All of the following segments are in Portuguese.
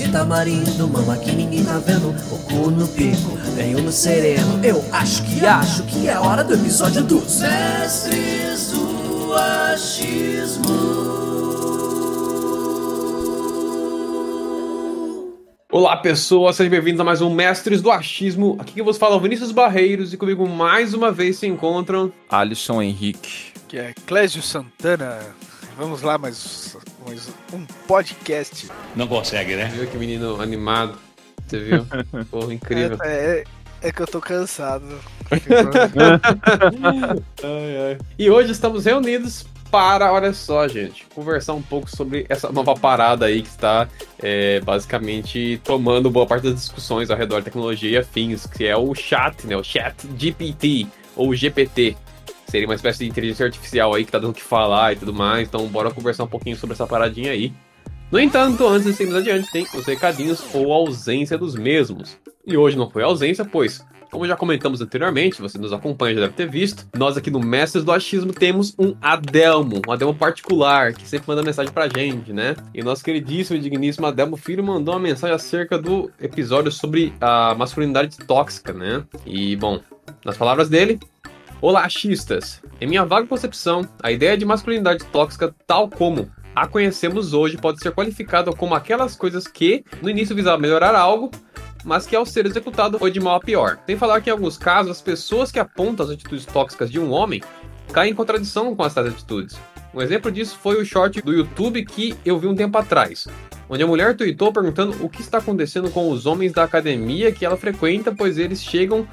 de tamarindo, mama que ninguém tá vendo O cu no pico, veio no sereno Eu acho que acho que é hora do episódio dos Mestres do Achismo Olá pessoas, sejam bem-vindos a mais um Mestres do Achismo. Aqui que vos fala é o Vinícius Barreiros e comigo mais uma vez se encontram Alisson Henrique. Que é Clésio Santana. Vamos lá, mais, mais um podcast. Não consegue, né? Viu que menino animado? Você viu? Porra, incrível. É, é, é que eu tô cansado. ai, ai. E hoje estamos reunidos para, olha só, gente, conversar um pouco sobre essa nova parada aí que está é, basicamente tomando boa parte das discussões ao redor da tecnologia e afins, que é o chat, né? O chat GPT, ou GPT. Seria uma espécie de inteligência artificial aí que tá dando o que falar e tudo mais. Então, bora conversar um pouquinho sobre essa paradinha aí. No entanto, antes de seguirmos adiante, tem os recadinhos ou ausência dos mesmos. E hoje não foi ausência, pois como já comentamos anteriormente, você nos acompanha, já deve ter visto, nós aqui no Mestres do Achismo temos um Adelmo, um Adelmo particular, que sempre manda mensagem pra gente, né? E nosso queridíssimo e digníssimo Adelmo Filho mandou uma mensagem acerca do episódio sobre a masculinidade tóxica, né? E, bom, nas palavras dele, Olá, achistas! Em minha vaga concepção, a ideia de masculinidade tóxica, tal como a conhecemos hoje, pode ser qualificada como aquelas coisas que, no início, visavam melhorar algo, mas que ao ser executado foi de mal a pior. Sem falar que em alguns casos as pessoas que apontam as atitudes tóxicas de um homem caem em contradição com essas atitudes. Um exemplo disso foi o short do YouTube que eu vi um tempo atrás, onde a mulher tweetou perguntando o que está acontecendo com os homens da academia que ela frequenta, pois eles chegam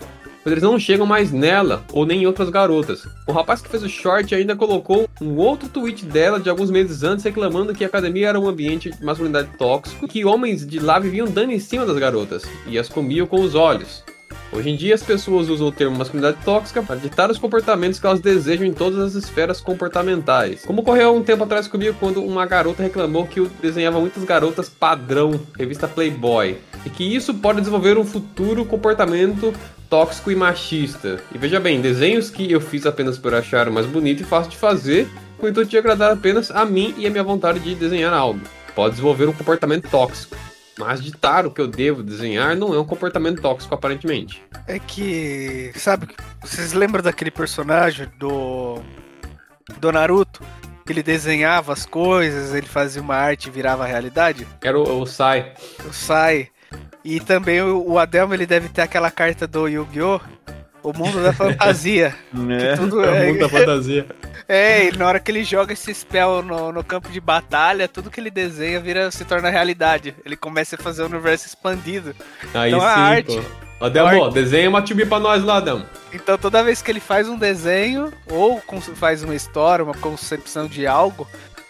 pois eles não chegam mais nela ou nem em outras garotas. O rapaz que fez o short ainda colocou um outro tweet dela de alguns meses antes reclamando que a academia era um ambiente de masculinidade tóxico, que homens de lá viviam dando em cima das garotas e as comiam com os olhos. Hoje em dia, as pessoas usam o termo masculinidade tóxica para ditar os comportamentos que elas desejam em todas as esferas comportamentais. Como ocorreu um tempo atrás comigo quando uma garota reclamou que eu desenhava muitas garotas padrão, revista Playboy, e que isso pode desenvolver um futuro comportamento tóxico e machista. E veja bem, desenhos que eu fiz apenas por achar mais bonito e fácil de fazer, com o intuito de agradar apenas a mim e a minha vontade de desenhar algo. Pode desenvolver um comportamento tóxico. Mas ditar o que eu devo desenhar não é um comportamento tóxico, aparentemente. É que, sabe, vocês lembram daquele personagem do do Naruto? Ele desenhava as coisas, ele fazia uma arte e virava realidade? Era o, o Sai. O Sai. E também o, o Adelmo, ele deve ter aquela carta do Yu-Gi-Oh! O mundo da fantasia. É, tudo é, o mundo da fantasia. É, e na hora que ele joga esse spell no, no campo de batalha, tudo que ele desenha vira, se torna realidade. Ele começa a fazer o universo expandido. Aí então, sim, a arte, pô. Adamo, arte... desenha uma tube pra nós lá, Adamo. Então toda vez que ele faz um desenho, ou faz uma história, uma concepção de algo,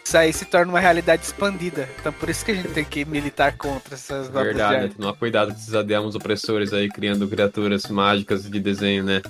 isso aí se torna uma realidade expandida. Então por isso que a gente tem que militar contra essas notas Verdade, tomar cuidado com esses ademos opressores aí, criando criaturas mágicas de desenho, né?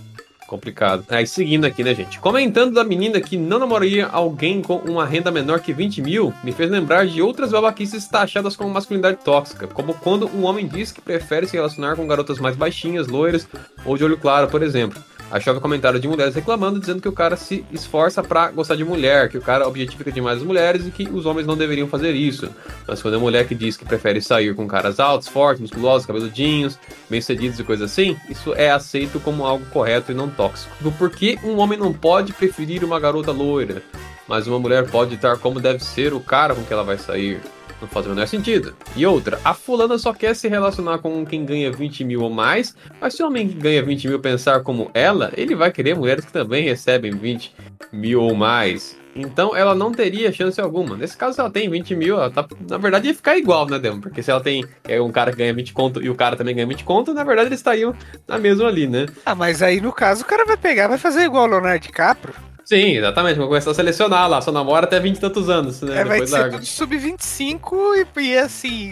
Complicado. Aí, seguindo aqui, né, gente? Comentando da menina que não namoraria alguém com uma renda menor que 20 mil, me fez lembrar de outras babaquices taxadas como masculinidade tóxica, como quando um homem diz que prefere se relacionar com garotas mais baixinhas, loiras ou de olho claro, por exemplo. Achava comentário de mulheres reclamando, dizendo que o cara se esforça para gostar de mulher, que o cara objetifica demais as mulheres e que os homens não deveriam fazer isso. Mas quando é mulher que diz que prefere sair com caras altos, fortes, musculosos, cabeludinhos, bem-sucedidos e coisas assim, isso é aceito como algo correto e não tóxico. Por que um homem não pode preferir uma garota loira, mas uma mulher pode estar como deve ser o cara com que ela vai sair? Não faz o menor sentido. E outra, a fulana só quer se relacionar com quem ganha 20 mil ou mais, mas se o homem que ganha 20 mil pensar como ela, ele vai querer mulheres que também recebem 20 mil ou mais. Então ela não teria chance alguma. Nesse caso, se ela tem 20 mil, ela tá. Na verdade, ia ficar igual, né, Demo? Porque se ela tem é um cara que ganha 20 conto e o cara também ganha 20 conto, na verdade eles estariam na mesma ali, né? Ah, mas aí no caso o cara vai pegar, vai fazer igual o Leonardo DiCaprio. Sim, exatamente. Vou começar a selecionar lá. Só namora até 20 e tantos anos, né? É, vai Depois ser tudo sub-25 e, e assim,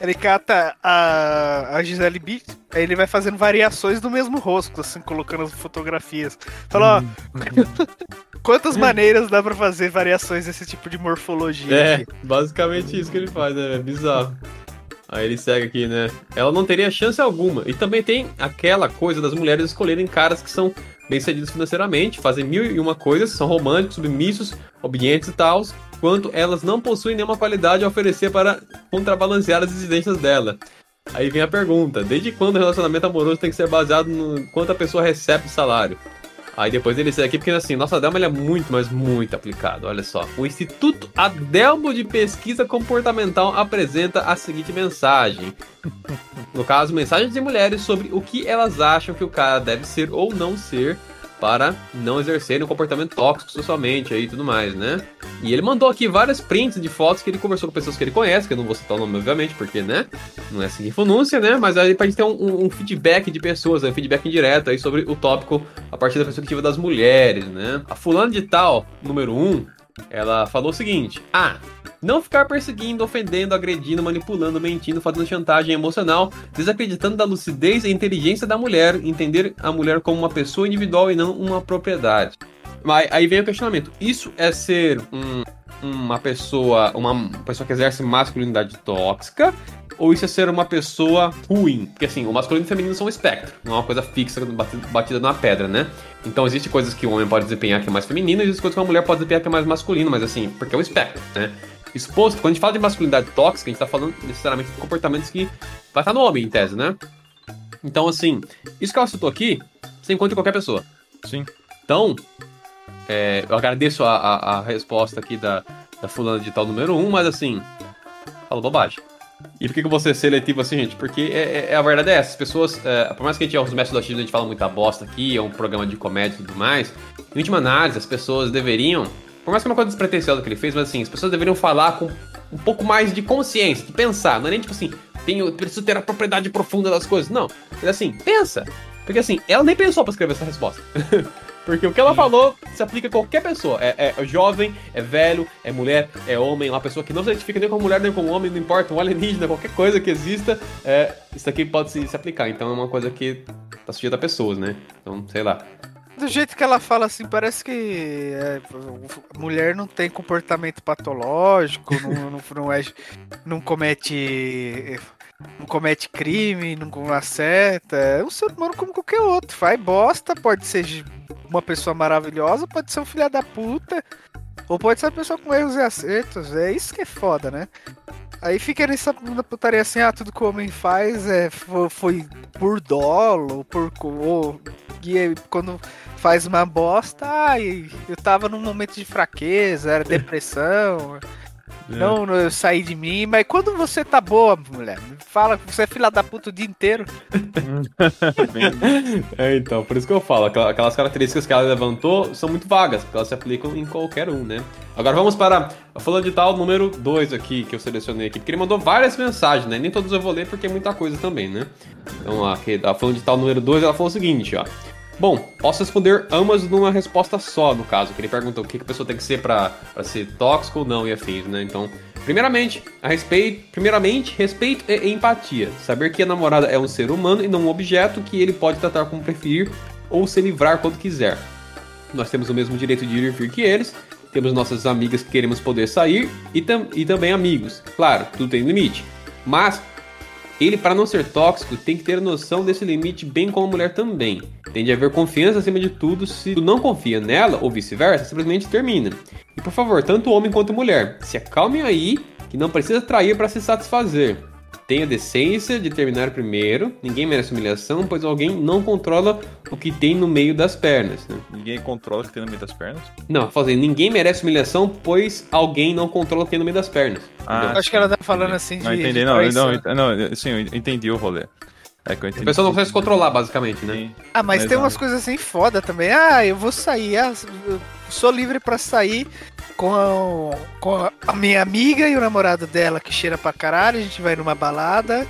ele cata a, a Gisele Bündchen, aí ele vai fazendo variações do mesmo rosto, assim, colocando as fotografias. Fala, ó, quantas maneiras dá pra fazer variações desse tipo de morfologia É, aqui? basicamente isso que ele faz, né? É bizarro. Aí ele segue aqui, né? Ela não teria chance alguma. E também tem aquela coisa das mulheres escolherem caras que são bem-sucedidos financeiramente, fazem mil e uma coisas, são românticos, submissos, obedientes e tal, quanto elas não possuem nenhuma qualidade a oferecer para contrabalancear as exigências dela. Aí vem a pergunta: desde quando o relacionamento amoroso tem que ser baseado no quanto a pessoa recebe salário? Aí depois ele segue aqui, porque assim, nossa Adelmo ele é muito, mas muito aplicado. Olha só. O Instituto Adelmo de Pesquisa Comportamental apresenta a seguinte mensagem. No caso, mensagens de mulheres sobre o que elas acham que o cara deve ser ou não ser para não exercerem um comportamento tóxico socialmente aí e tudo mais, né? E ele mandou aqui vários prints de fotos que ele conversou com pessoas que ele conhece, que eu não vou citar o nome, obviamente, porque, né? Não é assim fonúncia, né? Mas aí pra gente ter um, um- um feedback de pessoas, um feedback indireto aí sobre o tópico a partir da perspectiva das mulheres, né? A fulana de tal, número 1, um, ela falou o seguinte: Ah, não ficar perseguindo, ofendendo, agredindo, manipulando, mentindo, fazendo chantagem emocional, desacreditando da lucidez e inteligência da mulher, entender a mulher como uma pessoa individual e não uma propriedade. Mas aí vem o questionamento: isso é ser um- uma pessoa, uma pessoa que exerce masculinidade tóxica? Ou isso é ser uma pessoa ruim? Porque assim, o masculino e o feminino são um espectro, não é uma coisa fixa bati- batida numa pedra, né? Então existe coisas que o homem pode desempenhar que é mais feminino, e existe coisas que uma mulher pode desempenhar que é mais masculino, mas assim, porque é um espectro, né? Exposto, quando a gente fala de masculinidade tóxica, a gente tá falando necessariamente de comportamentos que vai estar no homem, em tese, né? Então, assim, isso que ela citou aqui, você encontra em qualquer pessoa. Sim. Então, é, eu agradeço a, a- a resposta aqui da, da fulana de tal número 1, mas assim, fala bobagem. E por que, que você é seletivo assim, gente? Porque é, é- é a verdade é essa. As pessoas, é, por mais que a gente, os mestres do achismo, a gente fala muita bosta aqui, é um programa de comédia e tudo mais, em última análise, as pessoas deveriam, por mais que é uma coisa despretensiosa que ele fez, mas assim, as pessoas deveriam falar com um pouco mais de consciência, de pensar. Não é nem tipo assim, tenho, preciso ter a propriedade profunda das coisas. Não. Mas assim, pensa. Porque assim, ela nem pensou pra escrever essa resposta. Porque o que ela falou se aplica a qualquer pessoa. É, é jovem, é velho, é mulher, é homem, uma pessoa que não se identifica nem como mulher nem como homem, não importa, um alienígena, qualquer coisa que exista, é, isso aqui pode se, se aplicar. Então é uma coisa que tá sujeita a pessoas, né? Então, sei lá. Do jeito que ela fala assim, parece que é, mulher não tem comportamento patológico, não, não, não, é, não comete. Não comete crime, não acerta. É um ser humano como qualquer outro. Faz bosta, pode ser uma pessoa maravilhosa, pode ser um filho da puta. Ou pode ser uma pessoa com erros e acertos. É isso que é foda, né? Aí fica nessa putaria assim, ah, tudo que o homem faz é, foi, por dolo, por. Ou, e quando faz uma bosta, ai, eu tava num momento de fraqueza, era depressão. Não, não, eu saí de mim, mas quando você tá boa, mulher, fala que você é filha da puta o dia inteiro. É, então, por isso que eu falo, aquela- aquelas características que ela levantou são muito vagas, porque elas se aplicam em qualquer um, né? Agora vamos para a fulana de tal número 2 aqui, que eu selecionei aqui, porque ele mandou várias mensagens, né? Nem todas eu vou ler porque é muita coisa também, né? Então, a, que- a fulana de tal número 2, ela falou o seguinte, ó. Bom, posso responder ambas numa resposta só, no caso, que ele perguntou o que que a pessoa tem que ser pra ser tóxico ou não e afins, né? Então, primeiramente, a respeito, primeiramente, respeito e empatia. Saber que a namorada é um ser humano e não um objeto que ele pode tratar como preferir ou se livrar quando quiser. Nós temos o mesmo direito de ir e vir que eles, temos nossas amigas que queremos poder sair e, tam e também amigos. Claro, tudo tem limite. Mas ele, para não ser tóxico, tem que ter noção desse limite, bem como a mulher também. Tem de haver confiança acima de tudo. Se tu não confia nela ou vice-versa, simplesmente termina. E por favor, tanto homem quanto mulher, se acalmem aí, que não precisa trair para se satisfazer. Tenha decência de terminar primeiro. Ninguém merece humilhação, pois alguém não controla o que tem no meio das pernas. né? Ninguém controla o que tem no meio das pernas. Não, fazendo ninguém merece humilhação, pois alguém não controla o que tem no meio das pernas. Ah, Acho que ela tá falando assim de. Não entendi, de não, não, não, sim, eu entendi o rolê. É que eu A pessoa não consegue se controlar, basicamente, né? Sim. Ah, mas tem Exato. umas coisas assim foda também. Ah, eu vou sair, ah, eu sou livre pra sair com a, com a minha amiga e o namorado dela que cheira pra caralho. A gente vai numa balada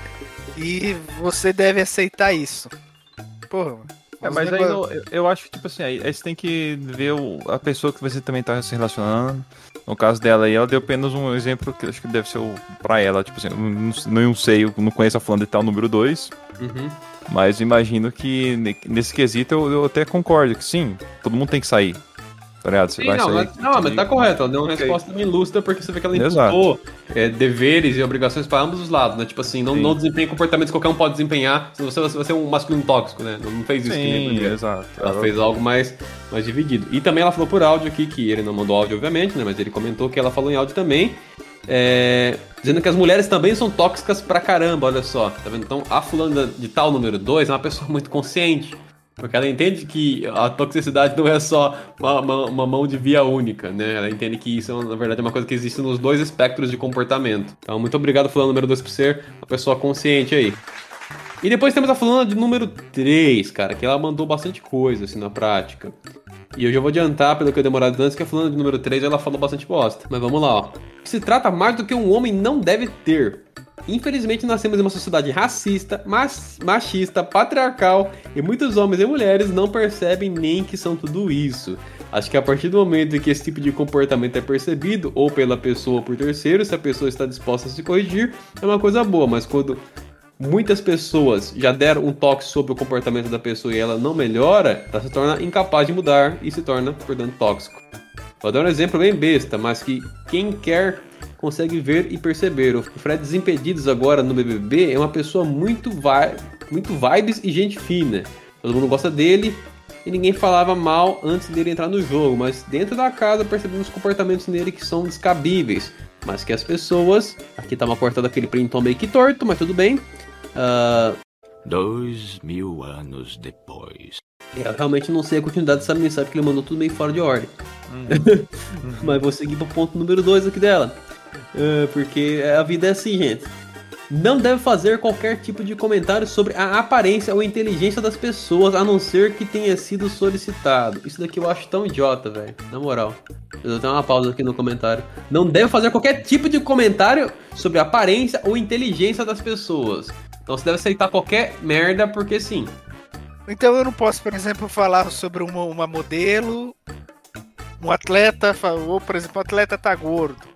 e você deve aceitar isso. Porra, mano. É, mas aí eu, eu acho que, tipo assim, aí, aí você tem que ver o- a pessoa que você também tá se relacionando. No caso dela aí, ela deu apenas um exemplo que acho que deve ser o, pra ela, tipo assim, não, não sei, eu não conheço a fulana de tal número 2, Uhum. mas imagino que ne- nesse quesito eu, eu até concordo que sim, todo mundo tem que sair. Tá ligado? Você Sim, vai não, sair. mas, não, mas tá correto. Ela deu uma Ok. resposta bem lúcida porque você vê que ela imputou é, deveres e obrigações para ambos os lados, né? Tipo assim, não, Sim. não desempenha comportamentos que qualquer um pode desempenhar. Se você, você é um masculino tóxico, né? Não fez isso que nem Sim, exato. Ela fez algo mais, mais dividido. E também ela falou por áudio aqui, que ele não mandou áudio, obviamente, né? Mas ele comentou que ela falou em áudio também. é, dizendo que as mulheres também são tóxicas pra caramba, olha só. Tá vendo? Então, a fulana de tal número 2 é uma pessoa muito consciente. Porque ela entende que a toxicidade não é só uma, uma- uma mão de via única, né? Ela entende que isso, na verdade, é uma coisa que existe nos dois espectros de comportamento. Então, muito obrigado, fulano número 2, por ser uma pessoa consciente aí. E depois temos a fulana de número 3, cara, que ela mandou bastante coisa, assim, na prática. E eu já vou adiantar, pelo que eu demorado antes, que a fulana de número 3, ela falou bastante bosta. Mas vamos lá, ó. Se trata mais do que um homem não deve ter. Infelizmente, nascemos em uma sociedade racista, machista, patriarcal, e muitos homens e mulheres não percebem nem que são tudo isso. Acho que a partir do momento em que esse tipo de comportamento é percebido, ou pela pessoa ou por terceiros, se a pessoa está disposta a se corrigir, é uma coisa boa, mas quando muitas pessoas já deram um toque sobre o comportamento da pessoa e ela não melhora, ela se torna incapaz de mudar e se torna, portanto, tóxico. Vou dar um exemplo bem besta, mas que quem quer consegue ver e perceber. O Fred Desimpedidos agora no BBB é uma pessoa muito, vi muito vibes e gente fina. Todo mundo gosta dele e ninguém falava mal antes dele entrar no jogo, mas dentro da casa percebemos comportamentos nele que são descabíveis. Mas que as pessoas. Aqui tá uma cortada daquele printão meio que torto, mas tudo bem. Ah, Dois mil anos depois. eu realmente não sei a continuidade dessa mensagem, porque ele mandou tudo meio fora de ordem. Mas vou seguir pro ponto número 2 aqui dela. É, porque a vida é assim, gente. Não deve fazer qualquer tipo de comentário sobre a aparência ou inteligência das pessoas, a não ser que tenha sido solicitado. Isso daqui eu acho tão idiota, velho. Na moral. Eu vou dar uma pausa aqui no comentário. Não deve fazer qualquer tipo de comentário sobre a aparência ou inteligência das pessoas. Então você deve aceitar qualquer merda, porque sim. Então eu não posso, por exemplo, falar sobre uma, uma modelo, um atleta, ou por exemplo, o atleta tá gordo.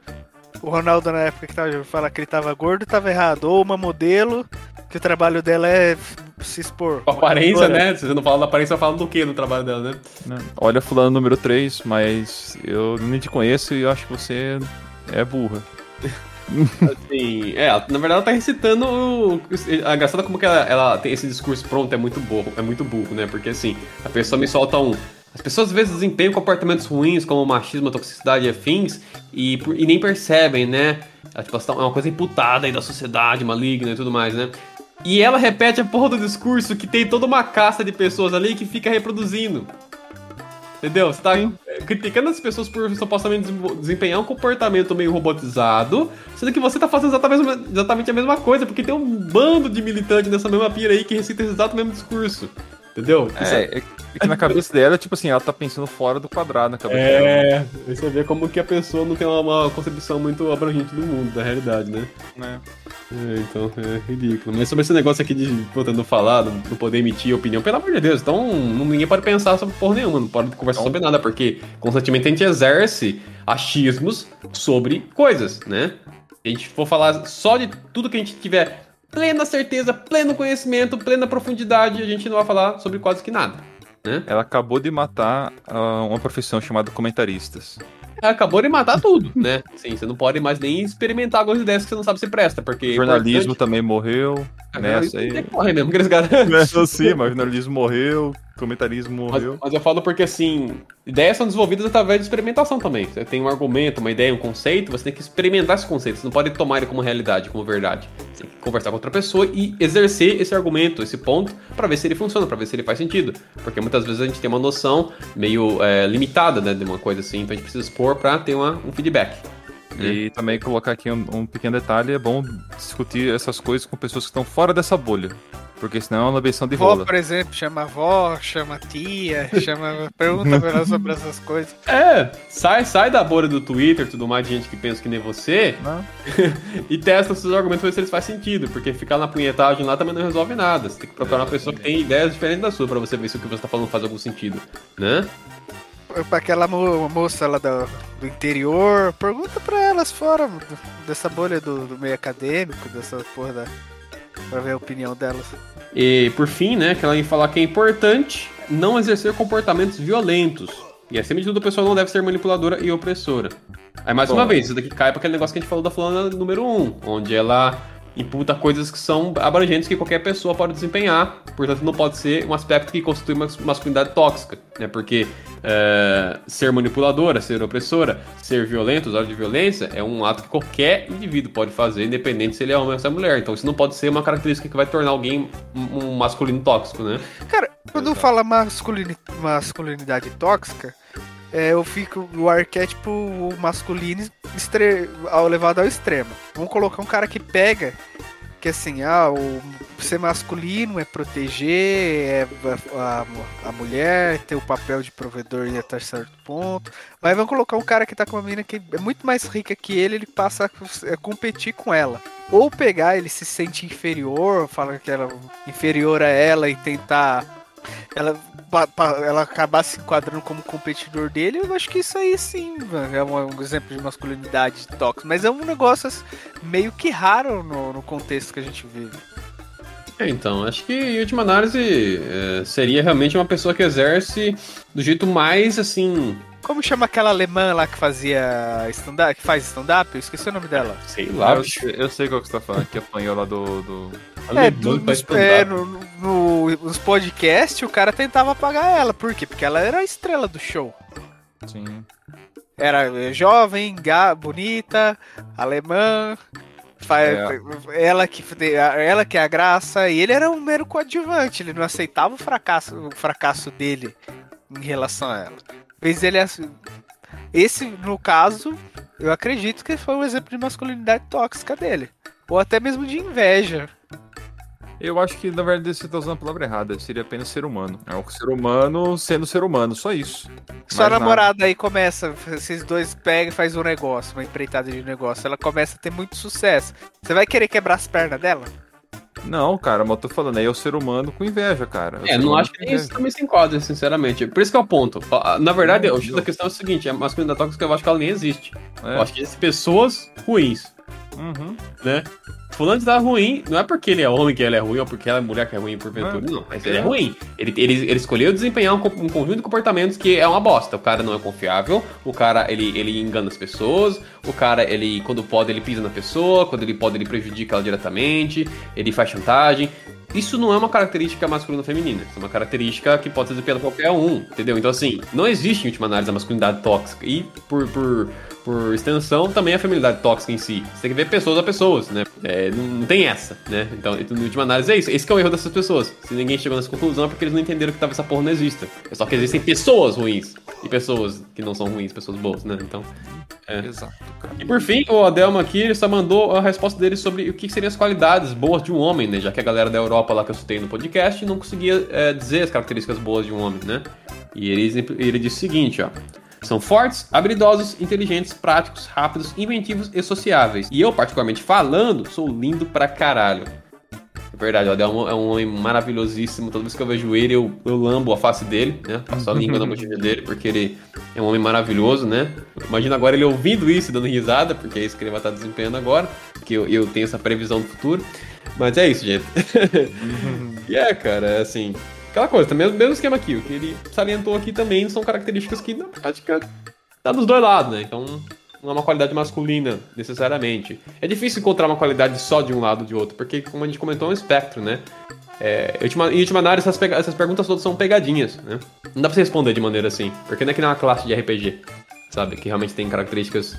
O Ronaldo na época que tava fala que ele tava gordo, tava errado. Ou uma modelo, que o trabalho dela é se expor. Com aparência, né? Se você não fala da aparência, fala do que no trabalho dela, né? Né? Olha fulano número 3, mas eu nem te conheço e eu acho que você é burra. Assim, é, na verdade ela tá recitando. o- É engraçado como que ela, ela tem esse discurso pronto, é muito burro, é muito burro, né? Porque assim, a pessoa me solta um. As pessoas às vezes desempenham comportamentos ruins, como machismo, toxicidade e afins, e, e nem percebem, né? É, tipo, é uma coisa imputada aí da sociedade maligna e tudo mais, né? E ela repete a porra do discurso que tem toda uma casta de pessoas ali que fica reproduzindo. Entendeu? Você tá é, criticando as pessoas por supostamente desempenhar um comportamento meio robotizado, sendo que você tá fazendo exatamente, exatamente a mesma coisa, porque tem um bando de militantes nessa mesma pira aí que recita esse exato mesmo discurso. Entendeu? Isso É, é que na cabeça dela, tipo assim, ela tá pensando fora do quadrado na cabeça dela. É, você vê como que a pessoa não tem uma, concepção muito abrangente do mundo, da realidade, né? Né? É, então é ridículo. Mas sobre esse negócio aqui de puta, não falar, não poder emitir opinião, pelo amor de Deus, então ninguém pode pensar sobre porra nenhuma, não pode conversar sobre nada, porque constantemente a gente exerce achismos sobre coisas, né? Se a gente for falar só de tudo que a gente tiver plena certeza, pleno conhecimento, plena profundidade, a gente não vai falar sobre quase que nada, né? Ela acabou de matar ah, uma profissão chamada comentaristas. Acabou de matar tudo, né? Sim, você não pode mais nem experimentar algumas ideias que você não sabe se presta, porque... jornalismo também morreu. Nessa Nessa aí. Tem que morrer mesmo, aqueles caras... Nessa sim, mas jornalismo morreu, comentarismo Mas, morreu. mas eu falo porque, assim, ideias são desenvolvidas através de experimentação também. Você tem um argumento, uma ideia, um conceito, você tem que experimentar esse conceito. Você não pode tomar ele como realidade, como verdade. Você tem que conversar com outra pessoa e exercer esse argumento, esse ponto, pra ver se ele funciona, pra ver se ele faz sentido. Porque muitas vezes a gente tem uma noção meio é, limitada, né, de uma coisa assim, então a gente precisa expor pra ter uma, um feedback. E também colocar aqui um, um pequeno detalhe, é bom discutir essas coisas com pessoas que estão fora dessa bolha. Porque senão é uma lambeção de Vó, rola. por exemplo, chama avó, chama tia, chama. Pergunta pra ela sobre essas coisas. É, sai, sai da bolha do Twitter e tudo mais de gente que pensa que nem você Não. e testa seus argumentos pra ver se eles fazem sentido. Porque ficar na punhetagem lá também não resolve nada. Você tem que procurar uma pessoa que tem ideias diferentes da sua pra você ver se o que você tá falando faz algum sentido, né? Pra aquela mo- moça lá do, do interior, pergunta pra elas fora do- dessa bolha do, do meio acadêmico, dessa porra da. Pra ver a opinião delas. E por fim, né, que ela ia falar que é importante não exercer comportamentos violentos. E acima de tudo, a pessoa não deve ser manipuladora e opressora. Aí, mais Bom. uma vez, isso daqui cai para aquele negócio que a gente falou da fulana número 1, um, onde ela imputa coisas que são abrangentes que qualquer pessoa pode desempenhar, portanto não pode ser um aspecto que constitui uma masculinidade tóxica, né? Porque é, ser manipuladora, ser opressora, ser violento, usar de violência é um ato que qualquer indivíduo pode fazer, independente se ele é homem ou se é mulher. Então isso não pode ser uma característica que vai tornar alguém um, masculino tóxico, né? Cara, quando fala masculini- masculinidade tóxica, é, eu fico o arquétipo masculino estre- ao levado ao extremo. Vamos colocar um cara que pega que assim, ah, o ser masculino é proteger é a, a- a mulher, ter o papel de provedor e até certo ponto. Mas vamos colocar um cara que tá com uma menina que é muito mais rica que ele, ele passa a, a competir com ela. Ou pegar, ele se sente inferior, fala que ela inferior a ela e tentar ela, pa- pa- ela acabar se enquadrando como competidor dele, eu acho que isso aí sim mano, é um, um exemplo de masculinidade tóxica. Mas é um negócio assim, meio que raro no, no contexto que a gente vive. É, então, acho que em última análise é, seria realmente uma pessoa que exerce do jeito mais assim, Como chama aquela alemã lá que fazia stand-up, que faz stand-up? Eu esqueci o nome dela. sei lá, eu, sei- eu sei qual que você tá falando, que apanhou lá do. do... É, do, nos, é, no, no- nos podcasts o cara tentava apagar ela. Por quê? Porque ela era a estrela do show. Sim. Era é, jovem, ga, bonita, alemã. É. Ela, que, ela que é a graça. E ele era um mero coadjuvante. Ele não aceitava o fracasso, o fracasso dele em relação a ela. Fez ele. ass- Esse, no caso, eu acredito que foi um exemplo de masculinidade tóxica dele. Ou até mesmo de inveja. Eu acho que, na verdade, você tá usando a palavra errada. Seria apenas ser humano. É o ser humano sendo ser humano, só isso. Sua Mais namorada aí começa, esses dois pegam e faz um negócio, uma empreitada de negócio. Ela começa a ter muito sucesso. Você vai querer quebrar as pernas dela? Não, cara, mas eu tô falando, aí é o ser humano com inveja, cara. É, ser não acho que isso também se enquadra, sinceramente. Por isso que é o ponto. Na verdade, Não, o X da questão é o seguinte: a masculinidade tóxica eu acho que ela nem existe. É. Eu acho que existem pessoas ruins, Uhum. né? Fulano tá ruim, não é porque ele é homem que ele é ruim, ou porque ela é mulher que é ruim porventura, É. não. Mas ele é ruim. Ele, ele, ele escolheu desempenhar um, um conjunto de comportamentos que é uma bosta. O cara não é confiável, o cara ele, ele engana as pessoas, o cara ele, quando pode, ele pisa na pessoa, quando ele pode, ele prejudica ela diretamente, ele faz chantagem. Isso não é uma característica masculina ou feminina. Isso é uma característica que pode ser desempenhada por qualquer um, entendeu? Então, assim, não existe, em última análise, a masculinidade tóxica. E, por, por, por extensão, também a feminilidade tóxica em si. Você tem que ver pessoas a pessoas, né? É, não, não tem essa, né? Então, em última análise, é isso. Esse que é o erro dessas pessoas. Se ninguém chegou nessa conclusão, é porque eles não entenderam que talvez essa porra não exista. É só que existem pessoas ruins. E pessoas que não são ruins, pessoas boas, né? Então... É. Exato, cara. E por fim, o Adelmo aqui ele só mandou a resposta dele sobre o que seriam as qualidades boas de um homem, né? Já que a galera da Europa lá que eu citei no podcast não conseguia é, dizer as características boas de um homem, né? E ele, ele disse o seguinte, ó. São fortes, habilidosos, inteligentes, práticos, rápidos, inventivos e sociáveis. E eu, particularmente falando, sou lindo pra caralho. É verdade, o Adelmo é um homem maravilhosíssimo. Toda vez que eu vejo ele, eu, eu lambo a face dele, né? Passo a língua na bochecha dele, porque ele é um homem maravilhoso, né? Imagina agora ele ouvindo isso e dando risada, porque é isso que ele vai estar desempenhando agora, porque eu, eu tenho essa previsão do futuro. Mas é isso, gente. e é, cara, é assim. Aquela coisa, também o mesmo esquema aqui. O que ele salientou aqui também são características que na prática tá dos dois lados, né? Então não é uma qualidade masculina necessariamente. É difícil encontrar uma qualidade só de um lado ou de outro, porque, como a gente comentou, é um espectro, né? É, em, última, em última análise, essas, pega- essas perguntas todas são pegadinhas, né? Não dá pra você responder de maneira assim, porque não é que nem uma classe de RPG, sabe? Que realmente tem características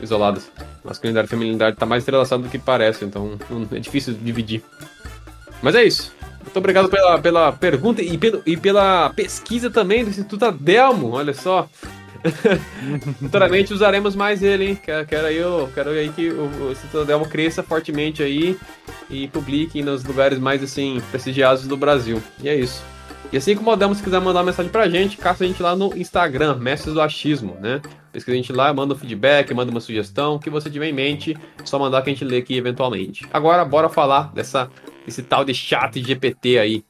isoladas. Masculinidade e feminilidade tá mais entrelaçado do que parece, então não- é difícil dividir. Mas é isso. Muito obrigado pela, pela pergunta e, pelo, e pela pesquisa também do Instituto Adelmo, olha só. Futuramente usaremos mais ele, hein? Quero, quero aí, eu, quero aí que o, o Citadel cresça fortemente aí e publique nos lugares mais assim prestigiados do Brasil. E é isso. E assim como o Adamo, se quiser mandar uma mensagem pra gente, caça a gente lá no Instagram, Mestres do Achismo, né? Pesquisa a gente lá, manda um feedback, manda uma sugestão, o que você tiver em mente, só mandar que a gente lê aqui eventualmente. Agora, bora falar dessa, desse tal de chat GPT aí.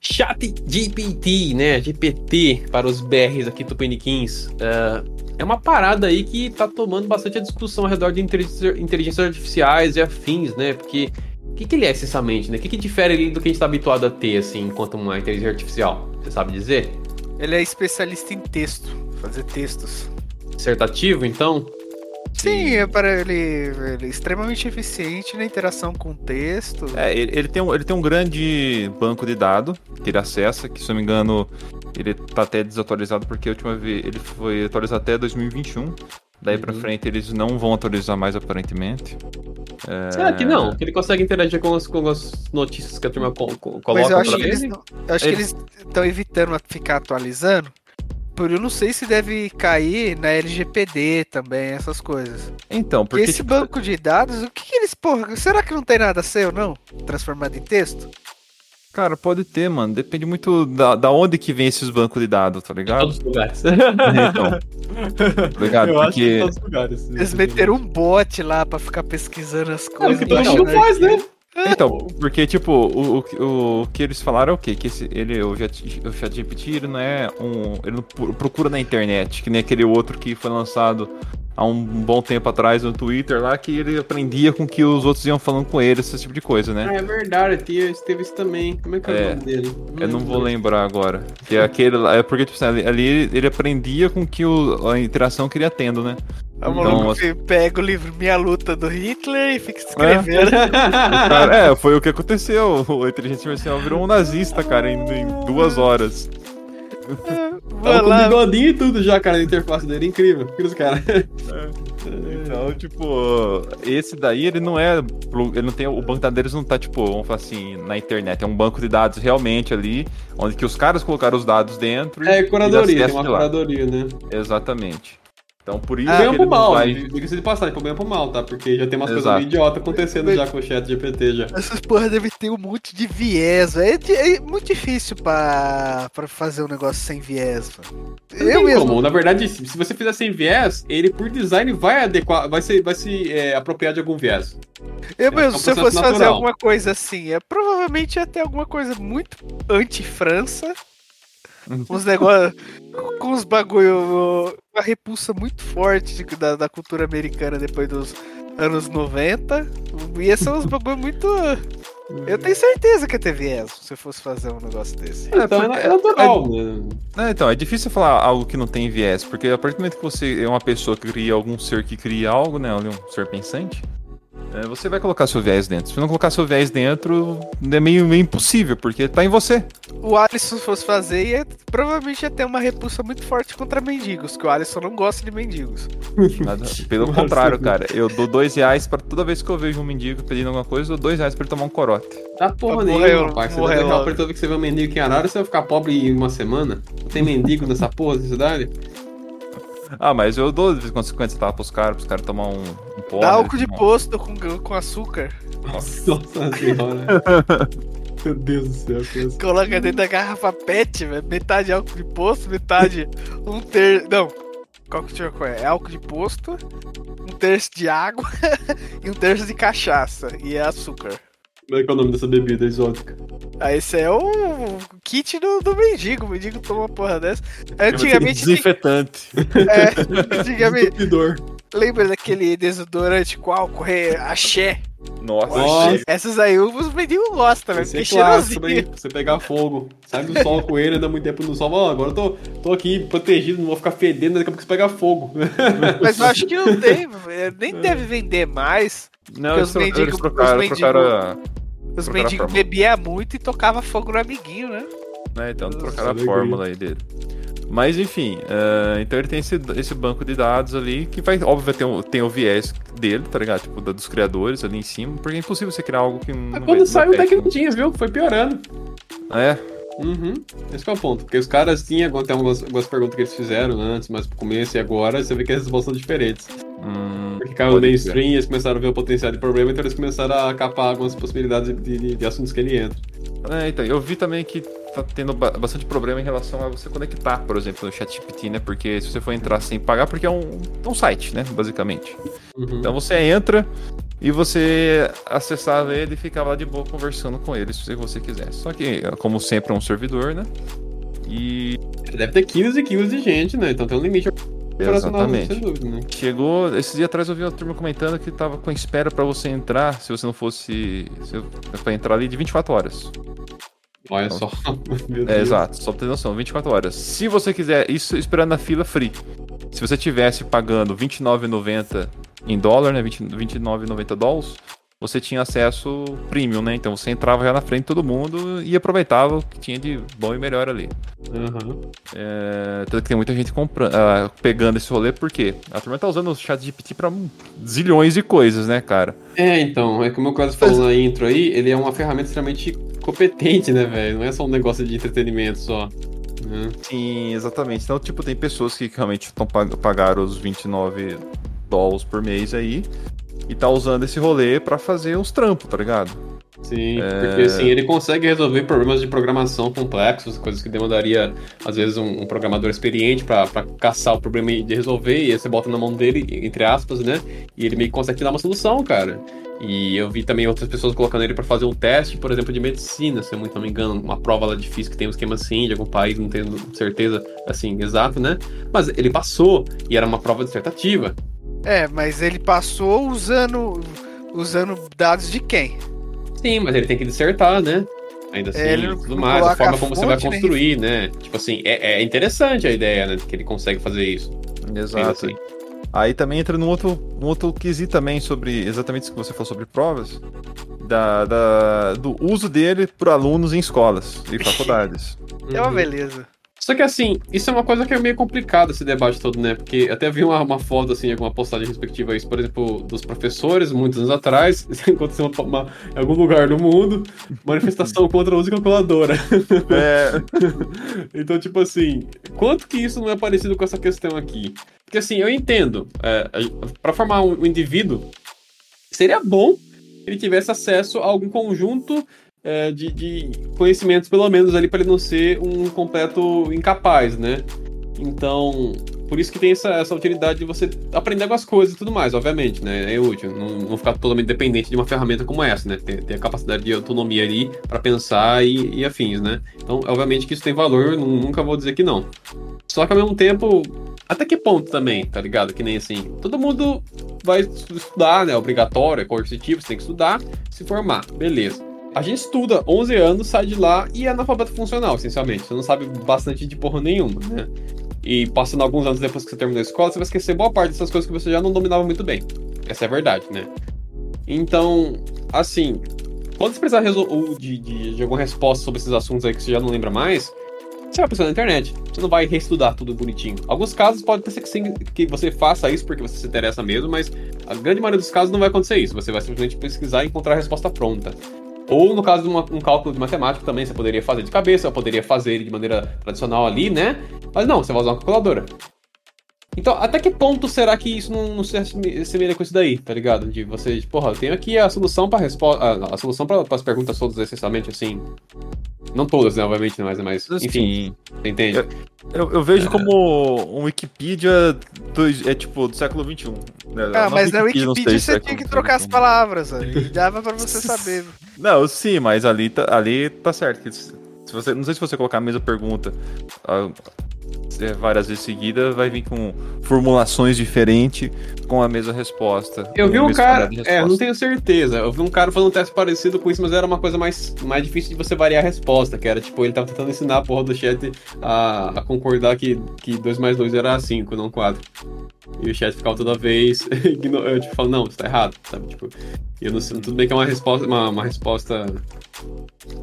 Chat GPT, né? GPT para os BRs aqui tupiniquins. Uh, é uma parada aí que tá tomando bastante a discussão ao redor de inteligências inteligência artificiais e afins, né? Porque o que, que ele é essencialmente, né? O que, que difere ele do que a gente está habituado a ter, assim, enquanto uma inteligência artificial? Você sabe dizer? Ele é especialista em texto, fazer textos. Dissertativo, então? Sim, é para ele, ele é extremamente eficiente na interação com o texto. É, ele, ele, tem um, ele tem um grande banco de dados que ele acessa, que se não me engano, ele tá até desatualizado porque a última vez ele foi atualizado até 2021. Daí uhum. pra frente eles não vão atualizar mais aparentemente. É... Será que não? Que ele consegue interagir com as, com as notícias que a turma co coloca Mas eu acho que eles, eu acho ele... que eles estão evitando ficar atualizando eu não sei se deve cair na LGPD também, essas coisas. Então, porque. esse tipo... banco de dados, o que, que, eles. Porra, será que não tem nada seu, não? Transformado em texto? Cara, pode ter, mano. Depende muito da, da onde que vem esses bancos de dados, tá ligado? todos os lugares. então. Tá ligado? Eu porque... acho que todos os lugares. Eles meteram um bot lá pra ficar pesquisando as coisas. É, o que todo mundo faz, né? Então, porque, tipo, o, o, o que eles falaram é o quê? Que esse, ele, o, o ChatGPT, ele não é um. Ele não procura na internet, que nem aquele outro que foi lançado há um bom tempo atrás no Twitter lá, que ele aprendia com que os outros iam falando com ele, esse tipo de coisa, né? Ah, é verdade, teve isso também. Como é que é, é o nome dele? Não eu não vou lembrar agora. Que é aquele lá, é porque, tipo assim, ali, ali ele aprendia com que o, a interação que ele ia tendo, né? É o então, assim... pega o livro Minha Luta do Hitler e fica escrevendo. É, cara, é foi o que aconteceu. O inteligência artificial virou um nazista, cara, em, em duas horas. Tava com bigodinho e tudo já, cara, na interface dele. Incrível. Incrível, cara. Então, tipo, esse daí, ele não é. Ele não tem. O banco de dados deles não tá, tipo, vamos falar assim, na internet. É um banco de dados realmente ali, onde que os caras colocaram os dados dentro. É, curadoria, tem uma curadoria, né? Exatamente. Então, por isso. Ah, bem pro mal, vai... diga-se de passagem, pro bem pro mal, tá? Porque já tem umas Exato. coisas meio idiota acontecendo já com o chat GPT já. Essas porra devem ter um monte de viés, é, é muito difícil pra, pra fazer um negócio sem viés, mano. Eu mesmo. Como. Na verdade, se você fizer sem viés, ele por design vai adequar, vai se, vai se é, apropriar de algum viés. Eu é, mesmo, é um se eu fosse natural. fazer alguma coisa assim, é, provavelmente ia ter alguma coisa muito anti-França uns negócios com uns bagulho, uma repulsa muito forte da, da cultura americana depois dos anos 90. Ia ser uns bagulho muito. Eu tenho certeza que ia ter viés se você fosse fazer um negócio desse. É, então, é, é natural. É, então, é difícil falar algo que não tem viés, porque a partir do momento que você é uma pessoa que cria algum ser que cria algo, né? Um ser pensante, é, você vai colocar seu viés dentro. Se não colocar seu viés dentro, é meio, meio impossível, porque tá em você. O Alisson fosse fazer, ia, provavelmente ia ter uma repulsa muito forte contra mendigos, que o Alisson não gosta de mendigos. Nada, pelo Nossa, contrário, cara. Eu dou dois reais pra toda vez que eu vejo um mendigo pedindo alguma coisa, eu dou dois reais pra ele tomar um corote. Tá porra nenhuma, rapaz. Você vai deixar pra toda vez que você vê um mendigo aqui em Arara, você vai ficar pobre em uma semana? Tem mendigo nessa porra da cidade? Ah, mas eu dou de vez em quando 50 centavos pros caras, pros caras tomar um pó. Dá né, álcool de posto com, com açúcar. Nossa, Nossa senhora. Meu Deus do céu. Coloca dentro da garrafa PET, velho. Metade álcool de posto, metade um terço. Não. Qual que é? É álcool de posto, um terço de água e um terço de cachaça. E é açúcar. Como é que é o nome dessa bebida exótica? Ah, esse é o kit do, do mendigo. O mendigo toma uma porra dessa. Antigamente. Desinfetante. É, antigamente. Lembra daquele desodorante com álcool axé? Nossa, Nossa. Essas aí os mendigos gostam, velho. Porque é cheirosinho. Você pegar fogo, sai do sol com ele, anda muito tempo no sol. agora eu tô, tô aqui protegido, não vou ficar fedendo, daqui a pouco você pegar fogo. Mas eu acho que não tem, nem deve vender mais. Não, os mendigos, trocaram, os mendigos, trocaram, os mendigos bebiam muito e tocava fogo no amiguinho, né? É, então trocaram a fórmula aí dele. Mas enfim, uh, então ele tem esse, esse banco de dados ali que vai, óbvio, ter, um, tem o viés dele, tá ligado? Tipo, dos criadores ali em cima, porque é impossível você criar algo que não. Mas quando saiu que não tinha, viu? Foi piorando. É. Uhum. Esse que é o ponto. Porque os caras tinham até algumas, algumas perguntas que eles fizeram antes, mas pro começo e agora, você vê que as respostas são diferentes. Hum, Porque caiu pode mainstream eles começaram a ver o potencial de problema, então eles começaram a capar algumas possibilidades de, de- de assuntos que ele entra. É, então, eu vi também que tá tendo ba- bastante problema em relação a você conectar, por exemplo, no ChatGPT, né? Porque se você for entrar sem pagar, porque é um, é um site, né? Basicamente. Uhum. Então você entra e você acessava ele e ficava lá de boa conversando com ele, se você quiser. Só que, como sempre, é um servidor, né? E Deve ter quilos e quilos de gente, né? Então tem um limite Exatamente. dúvida, né? Chegou, esses dias atrás eu vi uma turma comentando que tava com espera pra você entrar, se você não fosse. Se, pra entrar ali de 24 horas. Olha só. Meu É, exato, só pra ter noção, 24 horas. Se você quiser, isso esperando na fila free. Se você tivesse pagando R$29,90 em dólar, né? 20 29,90 dólares, você tinha acesso premium, né? Então você entrava já na frente de todo mundo e aproveitava o que tinha de bom e melhor ali. Aham. É, tanto que tem muita gente comprando, ah, pegando esse rolê, porque a turma tá usando o chat GPT pra zilhões de coisas, né, cara? É, então, é como o Cláudio falou na intro aí, ele é uma ferramenta extremamente competente, né, velho? Não é só um negócio de entretenimento só. né? Sim, exatamente. Então, tipo, tem pessoas que realmente estão pag pagaram os 29 dólares por mês aí e tá usando esse rolê pra fazer uns trampos, tá ligado? Sim, É. porque assim, ele consegue resolver problemas de programação complexos, coisas que demandaria, às vezes, um, um programador experiente pra pra caçar o problema e de resolver, e aí você bota na mão dele, entre aspas, né? E ele meio que consegue dar uma solução, cara. E eu vi também outras pessoas colocando ele pra fazer um teste, por exemplo, de medicina, se eu muito não me engano, uma prova lá difícil que tem um esquema assim, de algum país, não tenho certeza, assim, exato, né? Mas ele passou, e era uma prova dissertativa. É, mas ele passou usando usando dados de quem? Sim, mas ele tem que dissertar, né? Ainda assim, É, ele tudo mais, a forma a como você vai né? construir, né? Tipo assim, é, é interessante a ideia, né? Que ele consegue fazer isso. Exato. assim. Aí também entra num outro, um outro quesito também sobre exatamente isso que você falou sobre provas, da, da- do uso dele por alunos em escolas e faculdades. É uma beleza. Só que assim, isso é uma coisa que é meio complicada esse debate todo, né? Porque até vi uma, uma foto, assim, alguma postagem respectiva a isso, por exemplo, dos professores, muitos anos atrás, aconteceu uma, uma- em algum lugar do mundo, manifestação contra o uso de calculadora. É, Então, tipo assim, quanto que isso não é parecido com essa questão aqui? Porque assim, eu entendo, é, para formar um, um indivíduo, seria bom ele tivesse acesso a algum conjunto é, de, de conhecimentos, pelo menos ali, para ele não ser um completo incapaz, né? Então, por isso que tem essa, essa utilidade de você aprender algumas coisas e tudo mais, obviamente, né? É útil, não, não ficar totalmente dependente de uma ferramenta como essa, né? Ter, ter a capacidade de autonomia ali para pensar e, e afins, né? Então, obviamente que isso tem valor, nu- nunca vou dizer que não. Só que ao mesmo tempo, até que ponto também, tá ligado? Que nem assim, todo mundo vai estudar, né? Obrigatório, é coercitivo, você tem que estudar, se formar, beleza. A gente estuda 11 anos, sai de lá e é analfabeto funcional, essencialmente. Você não sabe bastante de porra nenhuma, né? E passando alguns anos depois que você terminou a escola, você vai esquecer boa parte dessas coisas que você já não dominava muito bem. Essa é a verdade, né? Então, assim, quando você precisar de, de, de alguma resposta sobre esses assuntos aí que você já não lembra mais, você vai pesquisar na internet. Você não vai reestudar tudo bonitinho. Alguns casos pode ser que, sim, que você faça isso porque você se interessa mesmo, mas a grande maioria dos casos não vai acontecer isso. Você vai simplesmente pesquisar e encontrar a resposta pronta. Ou no caso de uma- um cálculo de matemática também, você poderia fazer de cabeça, poderia fazer ele de maneira tradicional ali, né? Mas não, você vai usar uma calculadora. Então, até que ponto será que isso não, não se assemelha com isso daí, tá ligado? De você, de, porra, eu tenho aqui a solução pra resposta. A, a solução para as perguntas todas, essencialmente, assim. Não todas, né, obviamente, mas, mas enfim, enfim, você entende? eu, eu vejo como um Wikipedia do, é tipo do século XXI. né? Ah, mas na Wikipedia, não sei Wikipedia você é tinha que trocar as palavras, e dava pra você saber. Não, sim, mas ali tá, ali tá certo. que Se você, não sei se você colocar a mesma pergunta ah, é, várias vezes seguidas, vai vir com formulações diferentes com a mesma resposta. Eu vi um cara. É, não tenho certeza. Eu vi um cara fazendo um teste parecido com isso, mas era uma coisa mais, mais difícil de você variar a resposta. Que era tipo, ele tava tentando ensinar a porra do chat a, a concordar que, que 2 mais 2 era 5, não 4. E o chat ficava toda vez. eu tipo, falo, não, isso tá errado, sabe? Tipo, e eu não sei. Tudo bem que é uma resposta, uma, uma resposta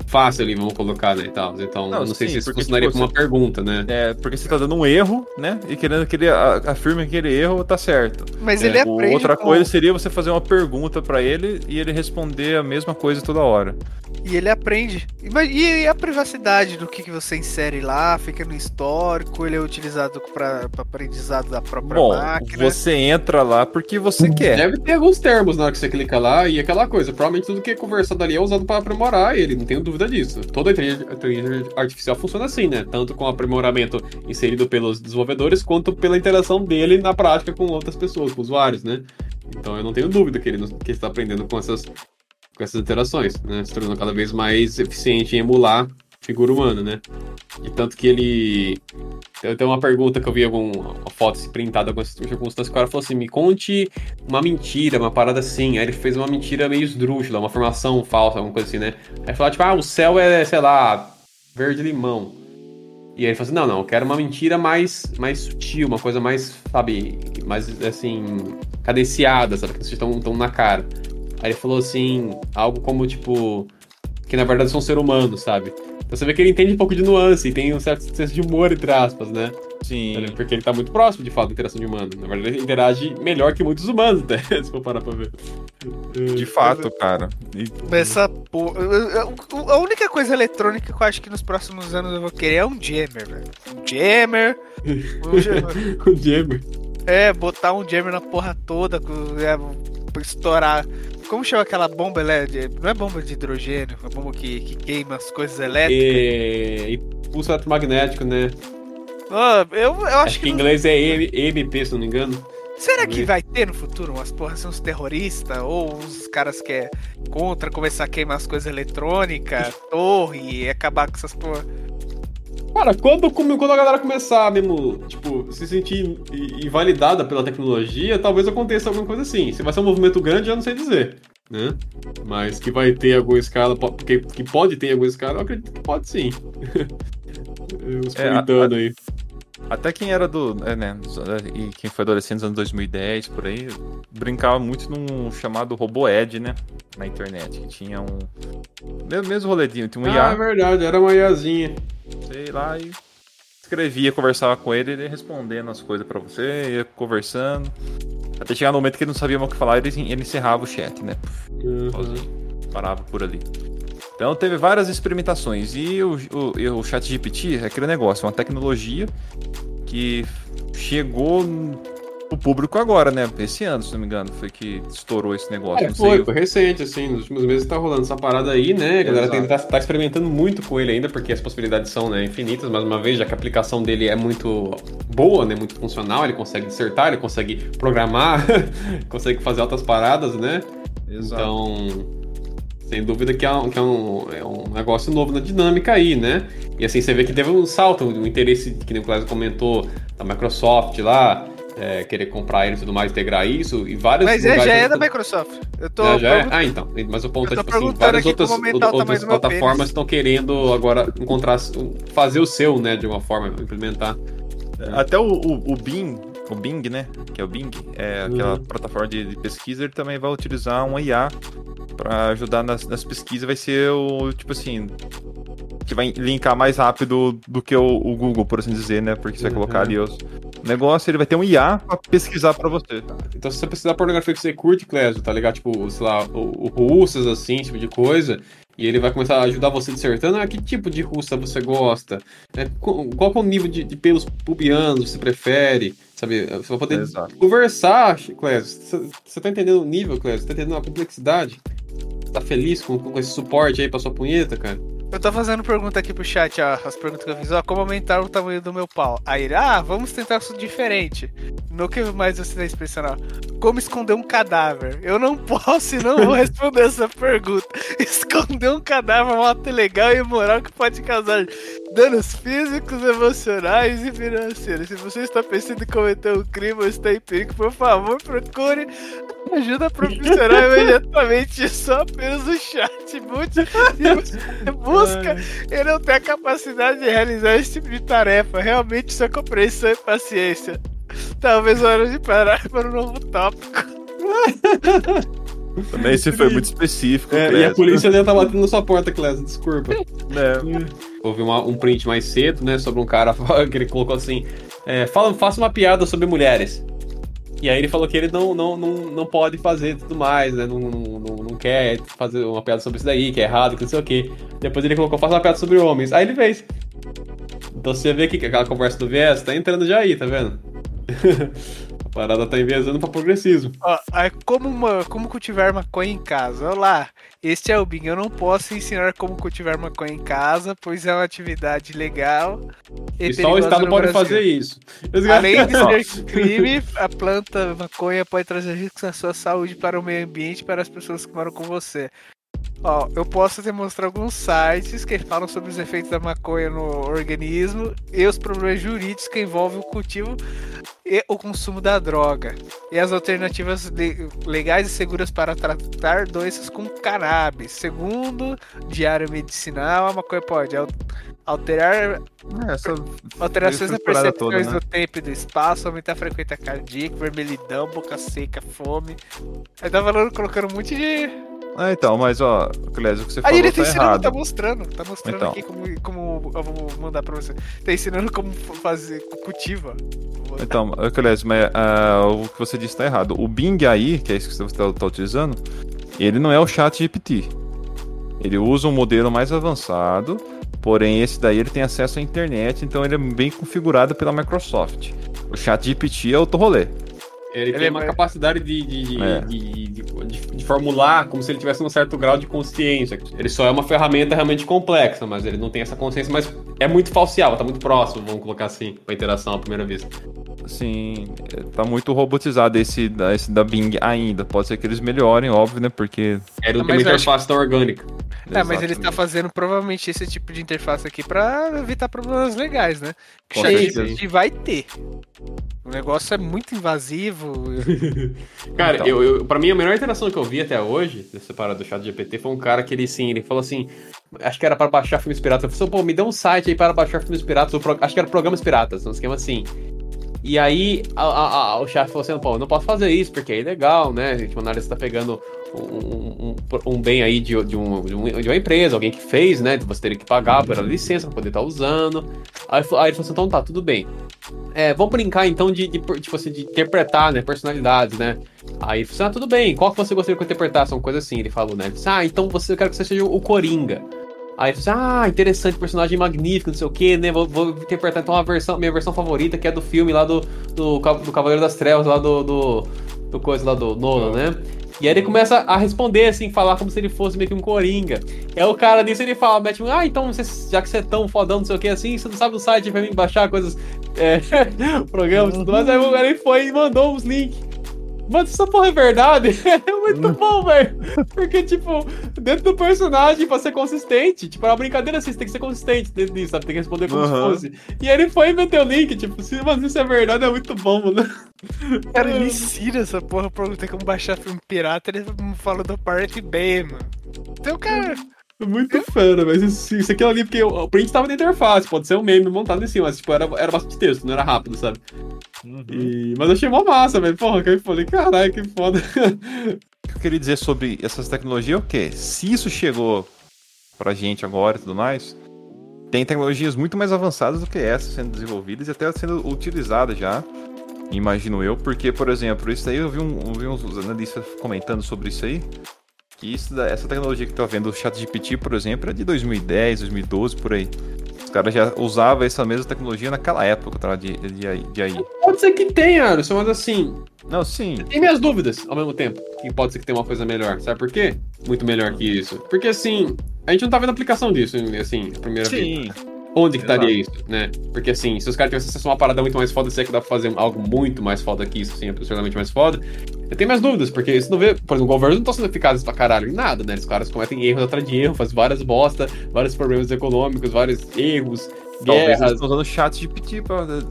fácil ali, vamos colocar, né, e tal. Então, Não, eu não sei sim, se isso porque, funcionaria tipo, como uma pergunta, né? É, porque você tá dando um erro, né? E querendo que ele a- afirme que aquele erro tá certo. Mas É, ele aprende. outra com- coisa seria você fazer uma pergunta pra ele e ele responder a mesma coisa toda hora. E ele aprende. E, e a privacidade do que, que você insere lá, fica no histórico, ele é utilizado para aprendizado da própria Bom, máquina. você entra lá porque você quer. Deve ter alguns termos na hora que você clica lá e aquela coisa. Provavelmente tudo que é conversado ali é usado para aprimorar ele, não tenho dúvida disso. Toda inteligência inteligência artificial funciona assim, né? Tanto com o aprimoramento inserido pelos desenvolvedores, quanto pela interação dele na prática com outras pessoas, com usuários, né? Então eu não tenho dúvida que ele, que ele está aprendendo com essas, com essas interações, né? Se tornando cada vez mais eficiente em emular figura humana, né? E tanto que ele. Eu tenho uma pergunta que eu vi alguma uma foto printada com circunstância, o cara falou assim: me conte uma mentira, uma parada assim. Aí ele fez uma mentira meio esdrúxula, uma formação falsa, alguma coisa assim, né? Aí falou, tipo, ah, o céu é, sei lá, verde-limão. E aí ele falou assim: não, não, eu quero uma mentira mais, mais sutil, uma coisa mais, sabe, mais assim, cadenciada, sabe? Que vocês estão tão na cara. Aí ele falou assim, algo como tipo, que na verdade são ser humanos, sabe? Então você vê que ele entende um pouco de nuance e tem um certo senso de humor, entre aspas, né? Sim. Porque ele tá muito próximo, de fato, da interação de humano. Na verdade, ele interage melhor que muitos humanos, até, se for parar pra ver. De fato, cara. E- Essa porra. A única coisa eletrônica que eu acho que nos próximos anos eu vou querer é um jammer, velho. Um jammer. um jammer. o Jammer. É, botar um jammer na porra toda, é, estourar. Como chama aquela bomba elétrica? Não é bomba de hidrogênio, é bomba que, que queima as coisas elétricas. E, e pulso eletromagnético, né? Ah, eu, eu acho, Acho, que que. em inglês é EM- EMP, se não me engano. Será que vai ter no futuro umas porras assim, uns terroristas ou uns caras que é contra começar a queimar as coisas eletrônicas, torre e acabar com essas porra? Cara, quando, quando a galera começar mesmo, tipo, se sentir invalidada pela tecnologia, talvez aconteça alguma coisa assim. Se vai ser um movimento grande, eu não sei dizer, né? Mas que vai ter alguma escala, que, que pode ter alguma escala, eu acredito que pode sim. Os É, a- puritanos aí. Até quem era do. É, né? E quem foi adolescente nos anos 2010, por aí, brincava muito num chamado RoboEd, né? Na internet. Que tinha um. Mesmo, roledinho, tinha um Ah, é IA, verdade, era uma iazinha. sei lá, e escrevia, conversava com ele, ele ia respondendo as coisas pra você, ia conversando. Até chegar no momento que ele não sabia mais o que falar, ele, ele encerrava o chat, né? Uhum. sozinho. Parava por ali. Então teve várias experimentações. E o, o, o ChatGPT é aquele negócio, uma tecnologia que chegou pro público agora, né? Esse ano, se não me engano, foi que estourou esse negócio. É, foi, foi recente, assim, nos últimos meses tá rolando essa parada aí, né? A galera Exato. tem, tá, tá experimentando muito com ele ainda, porque as possibilidades são né, infinitas, mais uma vez, já que a aplicação dele é muito boa, né? Muito funcional, ele consegue dissertar, ele consegue programar, consegue fazer altas paradas, né? Exato. Então, sem dúvida que, é um, que é, um, é um negócio novo na dinâmica aí, né? E assim, você vê que teve um salto, um interesse, que nem o Clésio comentou, da Microsoft lá, é, querer comprar ele e tudo mais, integrar isso, e vários Mas é, já é da Microsoft. Eu tô. já, já é? Ah, então. Mas o ponto é, tipo assim, várias outras, o outras plataformas estão querendo agora encontrar, fazer o seu, né, de uma forma, implementar. Até o, o, o Bing, o Bing, né? Que é o Bing, é aquela Uhum. plataforma de, de pesquisa, ele também vai utilizar um IA para ajudar nas, nas pesquisas. Vai ser o, tipo assim, que vai linkar mais rápido do que o, o Google, por assim dizer, né? Porque você vai Uhum. colocar ali os negócios, ele vai ter um IA para pesquisar para você. Então, se você precisar de pornografia que você curte, Clésio, tá ligado? Tipo, sei lá, o, o russas, assim, tipo de coisa. E ele vai começar a ajudar você dissertando, ah, que tipo de russa você gosta? É, qu- qual que é o nível de, de pelos pubianos você prefere? Sabe? Você vai poder Exato. conversar, Clésio. Você- tá entendendo o nível, Clésio? Você tá entendendo a complexidade? Tá feliz com, com esse suporte aí pra sua punheta, cara? Eu tô fazendo pergunta aqui pro chat, ó. As perguntas que eu fiz, ó. Como aumentar o tamanho do meu pau? Aí ele, ah, vamos tentar isso diferente. No que mais você tá? Como esconder um cadáver? Eu não posso e não vou responder essa pergunta. Esconder um cadáver é um ato legal e imoral que pode causar danos físicos, emocionais e financeiros. Se você está pensando em cometer um crime ou está em perigo, por favor, procure ajuda profissional imediatamente. Só apenas o chat. E você busca ele não tem a capacidade de realizar esse tipo de tarefa. Realmente, sua compreensão e paciência. Talvez a hora de parar para um novo tópico. Também esse foi muito específico. É, e a polícia já tá batendo na sua porta, Clécio, desculpa. É. Houve uma- um print mais cedo, né, sobre um cara que ele colocou assim: é, fala, faça uma piada sobre mulheres. E aí ele falou que ele não, não, não, não pode fazer tudo mais, né? Não, não, não, não quer fazer uma piada sobre isso daí, que é errado, que não sei o quê. Depois ele colocou, faça uma piada sobre homens. Aí ele fez. Então você vê que aquela conversa do viés tá entrando já aí, tá vendo? a parada tá enviesando pra progressismo. Ó, é como, uma, como cultivar maconha em casa. Olá, este é o Bing. Eu não posso ensinar como cultivar maconha em casa, pois é uma atividade legal. E, E só o Estado pode Brasil. fazer isso. Além de ser crime, a planta maconha pode trazer riscos à sua saúde para o meio ambiente e para as pessoas que moram com você. Ó, eu posso te mostrar alguns sites que falam sobre os efeitos da maconha no organismo e os problemas jurídicos que envolvem o cultivo e o consumo da droga. E as alternativas le- legais e seguras para tratar doenças com cannabis. Segundo Diário Medicinal, a maconha pode al- alterar É, Alterações na toda, né? do tempo e do espaço, aumentar a frequência cardíaca, vermelhidão, boca seca, fome. Aí tá falando, colocando um monte de. Ah, então, mas ó, Clésio, o que você Aí falou ele tá tá ensinando, errado. tá mostrando. Tá mostrando Então. aqui como, como. Eu vou mandar pra você. Tá ensinando como fazer cultiva. Então, Clésio, mas ah, o que você disse tá errado. O Bing aí, que é isso que você tá, tá utilizando, ele não é o chat GPT. Ele usa um modelo mais avançado, porém esse daí ele tem acesso à internet, então ele é bem configurado pela Microsoft. O chat GPT é outro rolê. Ele, Ele tem é uma mais- capacidade de, de, de, É. de- de formular como se ele tivesse um certo grau de consciência. Ele só é uma ferramenta realmente complexa, mas ele não tem essa consciência, mas é muito falseável, tá muito próximo, vamos colocar assim, pra interação à primeira vista. É, tá muito robotizado esse, da- esse da Bing ainda. Pode ser que eles melhorem, óbvio, né? Porque. Tem mas uma acho- interface tão orgânica. É, mas ele tá Exatamente. fazendo provavelmente esse tipo de interface aqui pra evitar problemas legais, né? O Com chat certeza. GPT vai ter. O negócio é muito invasivo. Cara, Então. eu, eu, pra mim, a melhor interação que eu vi até hoje, dessa parada do chat GPT, foi um cara que ele, sim, ele falou assim, acho que era para baixar filmes piratas. Eu falei, assim, pô, me dê um site aí para baixar filmes piratas, pro- acho que era programas piratas, um esquema assim. E aí, a- a- a- o chat falou assim, pô, não posso fazer isso, porque é ilegal, né? Tipo, na hora você tá pegando um, um, um- bem aí de, de, um, de, um- uma empresa, alguém que fez, né? Você teria que pagar pela licença pra poder estar usando. Aí, aí ele falou assim, então tá, tudo bem. É, vamos brincar então de, de, tipo assim, de interpretar, né, personalidades, né? Aí ele falou assim, ah, tudo bem, qual que você gostaria que eu interpretasse? Uma coisa assim, ele falou, né? Ele disse, ah, então você, eu quero que você seja o Coringa. Aí assim, ah, interessante, personagem magnífico, não sei o que, né? Vou, vou interpretar então a versão, minha versão favorita, que é do filme lá do, do, do Cavaleiro das Trevas, lá do, do, do coisa lá do Nolan, né? E aí ele começa a responder, assim, falar como se ele fosse meio que um Coringa. E aí o cara nisso ele fala, mete ah, então você, já que você é tão fodão, não sei o que, assim, você não sabe o site pra mim baixar coisas, é, programas e tudo mais. Aí o cara foi e mandou uns links. Mano, essa porra é verdade? É muito bom, velho. Porque, tipo, dentro do personagem, pra ser consistente, tipo, é uma brincadeira assim, você tem que ser consistente dentro disso, sabe? Tem que responder como Aham. se fosse. E aí ele foi e meteu o link, tipo, se, mano, isso é verdade, é muito bom, mano. Cara, ele ensina essa porra pra ter como baixar filme pirata, ele fala do Pirate Bay, mano. Então, cara, É Muito fera, mas isso, isso aqui ali, porque o, print tava na interface, pode ser um meme montado em cima, mas, tipo, era, era bastante texto, não era rápido, sabe? E- mas eu achei mó massa, velho. Porra, que eu falei, caralho, que foda. O que eu queria dizer sobre essas tecnologias é o quê? Se isso chegou pra gente agora e tudo mais, tem tecnologias muito mais avançadas do que essas sendo desenvolvidas e até sendo utilizadas já, imagino eu, porque, por exemplo, isso aí eu vi, um, eu vi uns analistas comentando sobre isso aí, que isso, essa tecnologia que tá vendo o ChatGPT, por exemplo, é de 2010, 2012, por aí. Os caras já usavam essa mesma tecnologia naquela época tá, de, de, de aí. Pode ser que tenha, Alisson, mas assim, Não, sim. tem minhas dúvidas ao mesmo tempo. E pode ser que tenha uma coisa melhor. Sabe por quê? Muito melhor que isso. Porque assim, a gente não tá vendo aplicação disso, assim, a primeira vez. Sim. Onde que estaria Exato. isso, né? Porque assim, se os caras tivessem acesso a uma parada muito mais foda, sei que dá pra fazer algo muito mais foda que isso, assim, absurdamente mais foda. Eu tenho minhas dúvidas, porque isso não vê. Por exemplo, o governo não tá sendo eficazes pra caralho em nada, né? Os caras cometem erros atrás de erro, fazem várias bosta, vários problemas econômicos, vários erros, Talvez eles estão usando chat GPT pra eh,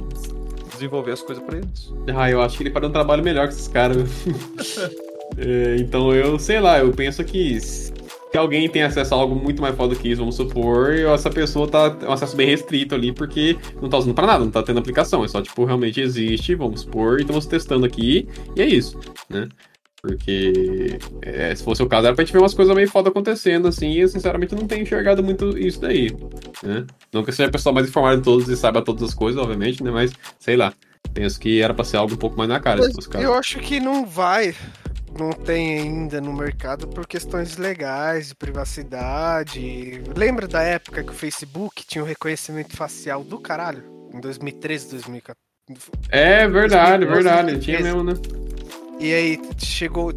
desenvolver as coisas pra eles. Ah, eu acho que ele faria um trabalho melhor que esses caras. É, então eu, sei lá, eu penso que se alguém tem acesso a algo muito mais foda que isso, vamos supor, e essa pessoa tá um acesso bem restrito ali, porque não tá usando pra nada, não tá tendo aplicação. É só, tipo, realmente existe, vamos supor, e estamos testando aqui, e é isso, né? Porque é, se fosse o caso, era pra gente ver umas coisas meio foda acontecendo, assim, e eu sinceramente não tenho enxergado muito isso daí, né? Não que eu seja a pessoa mais informada de todos e saiba todas as coisas, obviamente, né? Mas, sei lá, penso que era pra ser algo um pouco mais na cara. Eu acho que não vai, não tem ainda no mercado por questões legais, de privacidade. Lembra da época que o Facebook tinha o reconhecimento facial do caralho? Em 2013, 2014. É verdade, 2012, verdade, tinha 2013. mesmo, né? E aí chegou,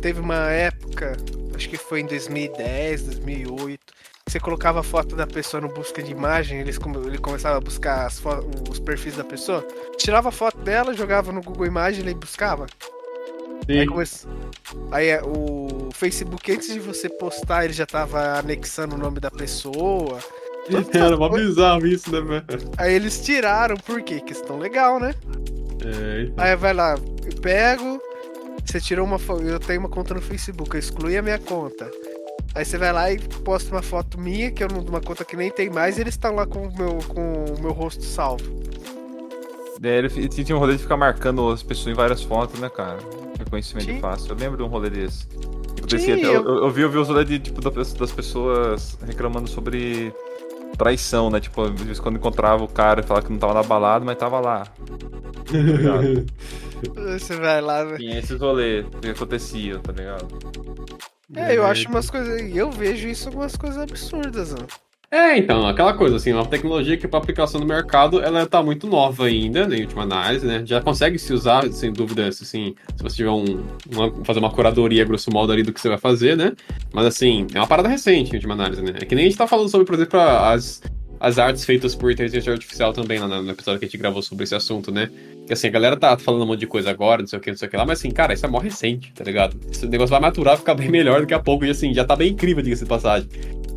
teve uma época, acho que foi em 2010, 2008, que você colocava a foto da pessoa no busca de imagem, eles ele começava a buscar os perfis da pessoa, tirava a foto dela, jogava no Google Imagem e buscava. Aí, aí é, o Facebook, antes de você postar, ele já tava anexando o nome da pessoa. Era mó bizarro isso, né, velho? Aí eles tiraram, por quê? Questão legal, né? É, então. Aí vai lá, eu pego, você tirou uma foto, eu tenho uma conta no Facebook, eu excluí a minha conta. Aí você vai lá e posta uma foto minha, que é uma conta que nem tem mais, e eles estão lá com o meu, com o meu rosto salvo. É, ele fi- tinha um rolê de ficar marcando as pessoas em várias fotos, né, cara? Reconhecimento Sim. fácil. Eu lembro de um rolê desse. Sim, até- eu, eu- eu, vi, eu vi os rolês de, tipo, da- das pessoas reclamando sobre traição, né? Tipo, às vezes quando encontrava o cara e falava que não tava na balada, mas tava lá. Tá? Você vai lá, né? Tinha esses rolês que acontecia, tá ligado? É, eu acho umas coisas. Eu vejo isso umas coisas absurdas, mano. É, então, aquela coisa, assim, uma tecnologia que para aplicação no mercado, ela tá muito nova ainda, né, em última análise, né, já consegue se usar, sem dúvida, assim, se você tiver um, uma- fazer uma curadoria, grosso modo, ali do que você vai fazer, né, mas, assim, é uma parada recente, em última análise, né, é que nem a gente tá falando sobre, por exemplo, as, as artes feitas por inteligência artificial também, lá no episódio que a gente gravou sobre esse assunto, né, assim, a galera tá falando um monte de coisa agora, não sei o que, não sei o que lá, mas, assim, cara, isso é mó recente, tá ligado, esse negócio vai maturar, ficar bem melhor daqui a pouco, e, assim, já tá bem incrível, diga-se de passagem.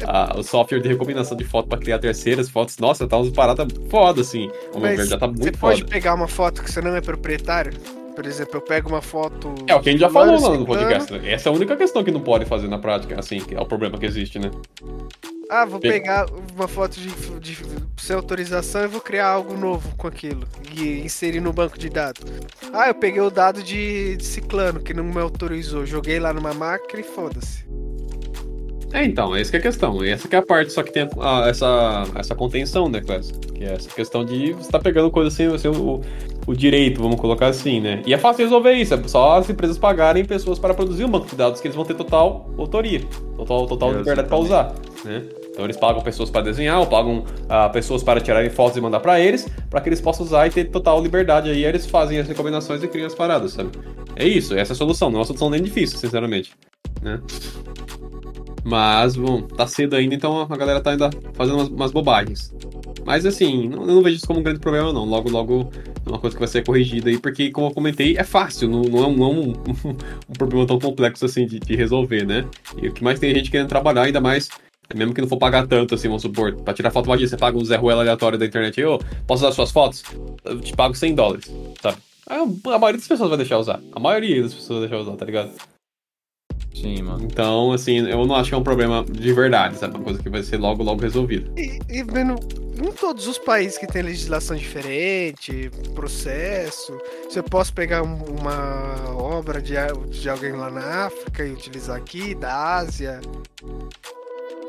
Ah, o software de recombinação de foto pra criar terceiras fotos, nossa, tá umas paradas foda, assim. O meu ver já tá Você muito pode foda. pegar uma foto que você não é proprietário? Por exemplo, eu pego uma foto. É o que a gente já falou lá no podcast. né? Essa é a única questão que não pode fazer na prática, assim, que é o problema que existe, né? Ah, vou Pega- pegar uma foto de, de sem autorização e vou criar algo novo com aquilo. E inserir no banco de dados. Ah, eu peguei o dado de, de ciclano que não me autorizou. Joguei lá numa máquina e foda-se. É, então, essa que é a questão. Essa que é a parte, só que tem ah, essa, essa contenção, né, Clécio? Que é essa questão de você tá pegando coisa sem o, seu- o, o direito, vamos colocar assim, né? E é fácil resolver isso, é só as empresas pagarem pessoas para produzir um banco de dados que eles vão ter total autoria, total, total liberdade para usar, né? Então eles pagam pessoas para desenhar, ou pagam ah, pessoas para tirarem fotos e mandar para eles, para que eles possam usar e ter total liberdade aí, aí eles fazem as recomendações e criam as paradas, sabe? É isso, essa é a solução, não é uma solução nem difícil, sinceramente, né? Mas, bom, tá cedo ainda, então a galera tá ainda fazendo umas, umas bobagens. Mas assim, não- não vejo isso como um grande problema, não. Logo, logo é uma coisa que vai ser corrigida aí, porque, como eu comentei, é fácil, não, não é, um, é um, um problema tão complexo assim de, de resolver, né? E o que mais tem gente querendo trabalhar, ainda mais, mesmo que não for pagar tanto, assim, vamos supor, pra tirar foto vadia, você paga um Zé Ruela aleatório da internet aí, ô, posso usar suas fotos? Eu te pago 100 dólares, sabe? A maioria das pessoas vai deixar usar. A maioria das pessoas vai deixar usar, tá ligado? Sim, mano. Então, assim, eu não acho que é um problema de verdade, sabe? Uma coisa que vai ser logo, logo resolvida. E, e vendo em todos os países que tem legislação diferente, processo, se eu posso pegar um- uma obra de, a- de alguém lá na África e utilizar aqui, da Ásia.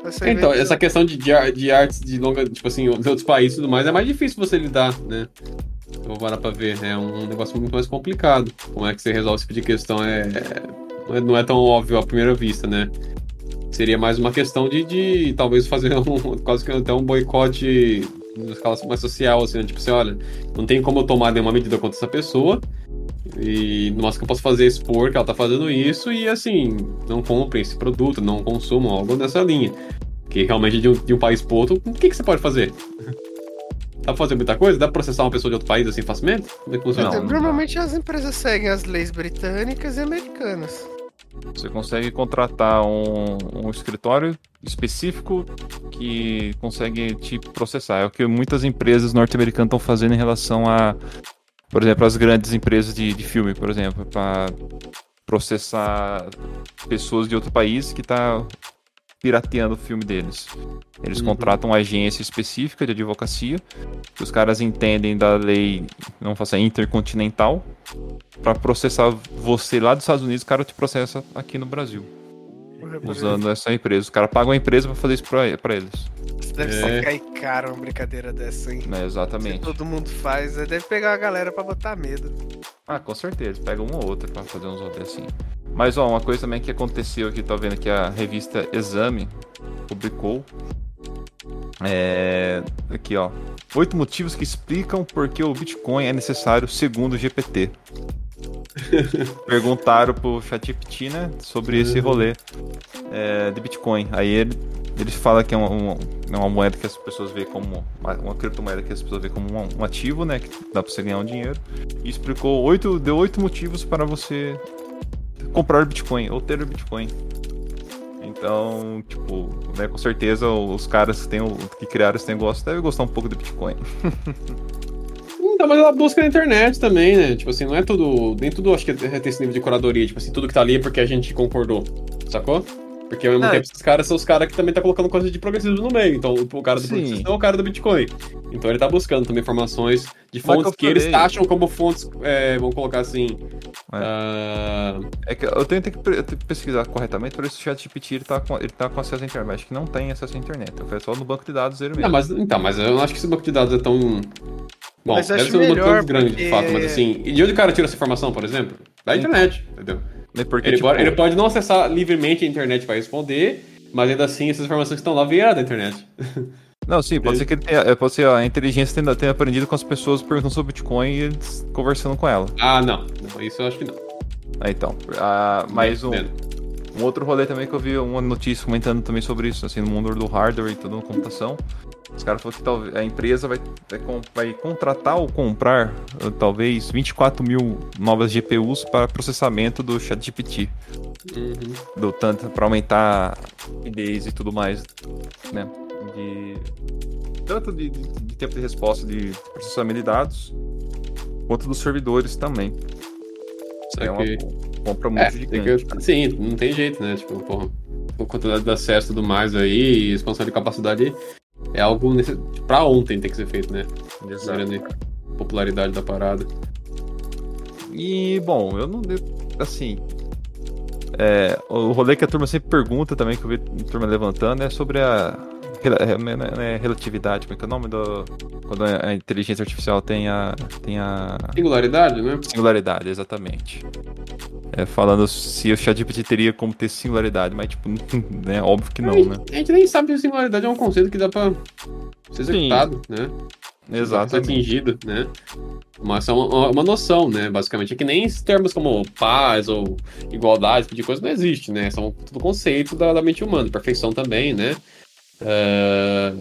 Você Então, essa questão de, de, de artes de longa, tipo assim, de outros países e tudo mais, é mais difícil você lidar, né? Eu vou parar pra ver, é um negócio muito mais complicado. Como é que você resolve esse tipo de questão é, não é, não é tão óbvio à primeira vista, né? Seria mais uma questão de, de talvez fazer um, quase que até um boicote na escala mais social, assim, né? Tipo assim, olha, não tem como eu tomar nenhuma medida contra essa pessoa, e no máximo que eu posso fazer é expor que ela tá fazendo isso e assim, não comprem esse produto, não consumam algo nessa linha. Que realmente de um, de um país pro outro, o que, que você pode fazer? Dá pra fazer muita coisa? Dá pra processar uma pessoa de outro país assim facilmente? Como é que funciona? Não, não Normalmente as empresas seguem as leis britânicas e americanas. Você consegue contratar um, um escritório específico que consegue te processar. É o que muitas empresas norte-americanas estão fazendo em relação a, por exemplo, as grandes empresas de, de filme, por exemplo, para processar pessoas de outro país que está pirateando o filme deles. Eles contratam uma agência específica de advocacia, que os caras entendem da lei, não faça intercontinental, pra processar você lá dos Estados Unidos, o cara te processa aqui no Brasil, usando essa empresa. Os caras pagam a empresa pra fazer isso pra, pra eles. Deve É. ser cair caro uma brincadeira dessa, hein? Se exatamente. todo mundo faz, é, deve pegar a galera pra botar medo. Ah, com certeza. Pega uma ou outra pra fazer uns rolês assim. Mas, ó, uma coisa também que aconteceu aqui, tá vendo que a revista Exame publicou. É. Aqui, ó. Oito motivos que explicam por que o Bitcoin é necessário segundo o GPT. Perguntaram pro ChatGPT, né, sobre esse rolê é, de Bitcoin. Aí ele, ele fala que é uma, uma, é uma moeda que as pessoas veem como. Uma, uma criptomoeda que as pessoas veem como um, um ativo, né? Que dá pra você ganhar um dinheiro. E explicou oito. Deu oito motivos para você comprar Bitcoin ou ter Bitcoin. Então, tipo, né, com certeza os caras que, tem que criaram esse negócio devem gostar um pouco do Bitcoin. Então, mas ela busca na internet também, né? Tipo assim, não é tudo. Nem tudo acho que é ter esse nível de curadoria. Tipo assim, tudo que tá ali é porque a gente concordou. Sacou? Porque ao mesmo Não, tempo esses caras são os caras que também tá colocando coisa de progressismo no meio. Então o cara do progressismo é o cara do Bitcoin. Então ele tá buscando também informações de que fontes que, eles taxam como fontes. É, vamos colocar assim. É. ah, É que eu tenho, tenho que pre- eu tenho que pesquisar corretamente, por isso o ChatGPT ele tá, com, ele tá com acesso à internet. Acho que não tem acesso à internet. Foi só no banco de dados dele mesmo. Não, mas, então, mas eu não acho que esse banco de dados é tão. Bom, Mas deve ser um banco melhor, tão grande de porque- fato, mas assim. E de onde o cara tira essa informação, por exemplo? Da internet, entendeu? É Porque, Ele, tipo, pode, ele pode não acessar livremente a internet para responder, mas ainda assim essas informações estão lá vieram da internet. Não, sim, pode ser que ele tenha, é, pode ser a inteligência tenha, tenha aprendido com as pessoas perguntando sobre Bitcoin e eles conversando com ela. Ah, não. não isso eu acho que não. Ah, então. Ah, mais um, um outro rolê também que eu vi uma notícia comentando também sobre isso, assim, no mundo do hardware e tudo na computação. Os caras falaram que a empresa vai, vai, contratar ou comprar ah, talvez 24 mil novas GPUs para processamento do ChatGPT. Uhum. do tanto para aumentar a rapidez e tudo mais, né? De tanto de, de- de tempo de resposta de processamento de dados, quanto dos servidores também. Isso é uma compra É, muito tem gigante. que- sim, não tem jeito, né? Tipo, porra, quantidade de acesso e tudo mais aí, expansão de capacidade é algo nesse... pra ontem tem que ser feito, né? Considerando a popularidade da parada. E bom, eu não assim. é, o rolê que a turma sempre pergunta também, que eu vi a turma levantando, é sobre a é, não é- não é relatividade, como é que é o nome do. Quando a a inteligência artificial tem a. tem a. Singularidade, né? Singularidade, exatamente. É, falando se o ChatGPT teria como ter singularidade, mas tipo, né, óbvio que não, a, gente, né? a gente nem sabe se singularidade é um conceito que dá pra ser executado, né? Ser Exatamente. atingido, né? Mas é uma, uma noção, né? Basicamente. É que nem termos como paz ou igualdade, esse tipo de coisa não existe, né? São tudo conceitos da, da mente humana, perfeição também, né? É,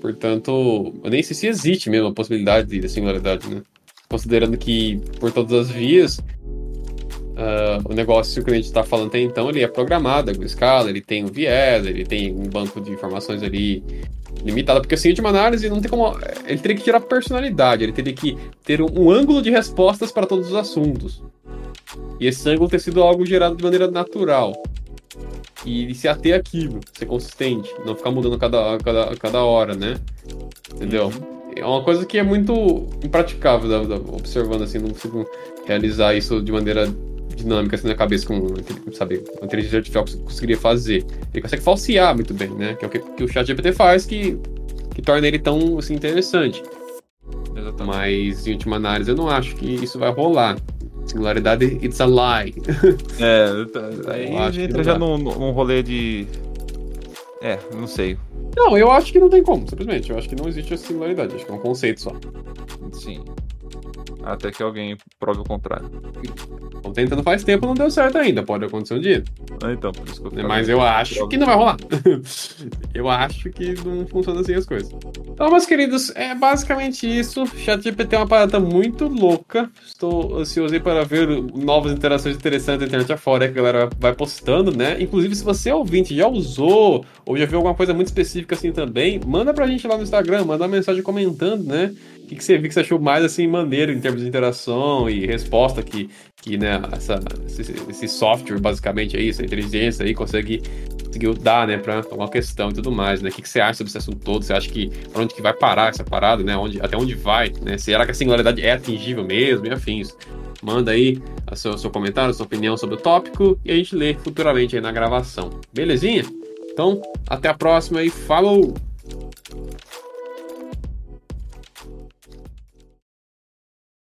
portanto, eu nem sei se existe mesmo a possibilidade de, de singularidade, né? Considerando que por todas as vias, ah, o negócio que a gente está falando até então, ele é programado, a escala, ele tem um viés, ele tem um banco de informações ali limitado, porque assim, de uma análise não tem como. Ele teria que tirar personalidade, ele teria que ter um, um ângulo de respostas para todos os assuntos. E esse ângulo ter sido algo gerado de maneira natural. E se ater àquilo, ser consistente, não ficar mudando cada, cada, cada hora, né? Entendeu? É uma coisa que é muito impraticável, da- da- observando assim, não consigo realizar isso de maneira dinâmica assim na cabeça, com sabe, a inteligência artificial cons- conseguiria fazer. Ele consegue falsear muito bem, né? Que é o que, que o chat GPT faz, que, que torna ele tão assim, interessante. Exatamente. Mas, em última análise, eu não acho que isso vai rolar. Singularidade, it's a lie. É, aí acho que entra já num, num rolê de. É, não sei. Não, eu acho que não tem como, simplesmente. Eu acho que não existe a singularidade. Acho que é um conceito só. Sim. Até que alguém prove o contrário. Estão tentando faz tempo, não deu certo ainda. Pode acontecer um dia. Ah, Então, por isso que eu. Mas eu acho que não vai rolar. eu acho que não funciona assim as coisas. Então, meus queridos, é basicamente isso. ChatGPT é uma parada muito louca. Estou ansioso para ver novas interações interessantes da internet afora que a galera vai postando, né? Inclusive, se você é ouvinte, já usou ou já viu alguma coisa muito específica assim também, manda pra gente lá no Instagram, manda uma mensagem comentando, né? O que, que você viu que você achou mais assim maneiro em termos de interação e resposta que, que né, essa, esse, esse software, basicamente, aí, essa inteligência aí, consegue conseguiu dar, né, para uma questão e tudo mais, né? O que, que você acha sobre esse assunto todo? Você acha que para onde que vai parar essa parada, né? Onde, até onde vai, né? Será que a singularidade é atingível mesmo e afins? Manda aí o seu, seu comentário, a sua opinião sobre o tópico e a gente lê futuramente aí na gravação. Belezinha? Então, até a próxima e falou!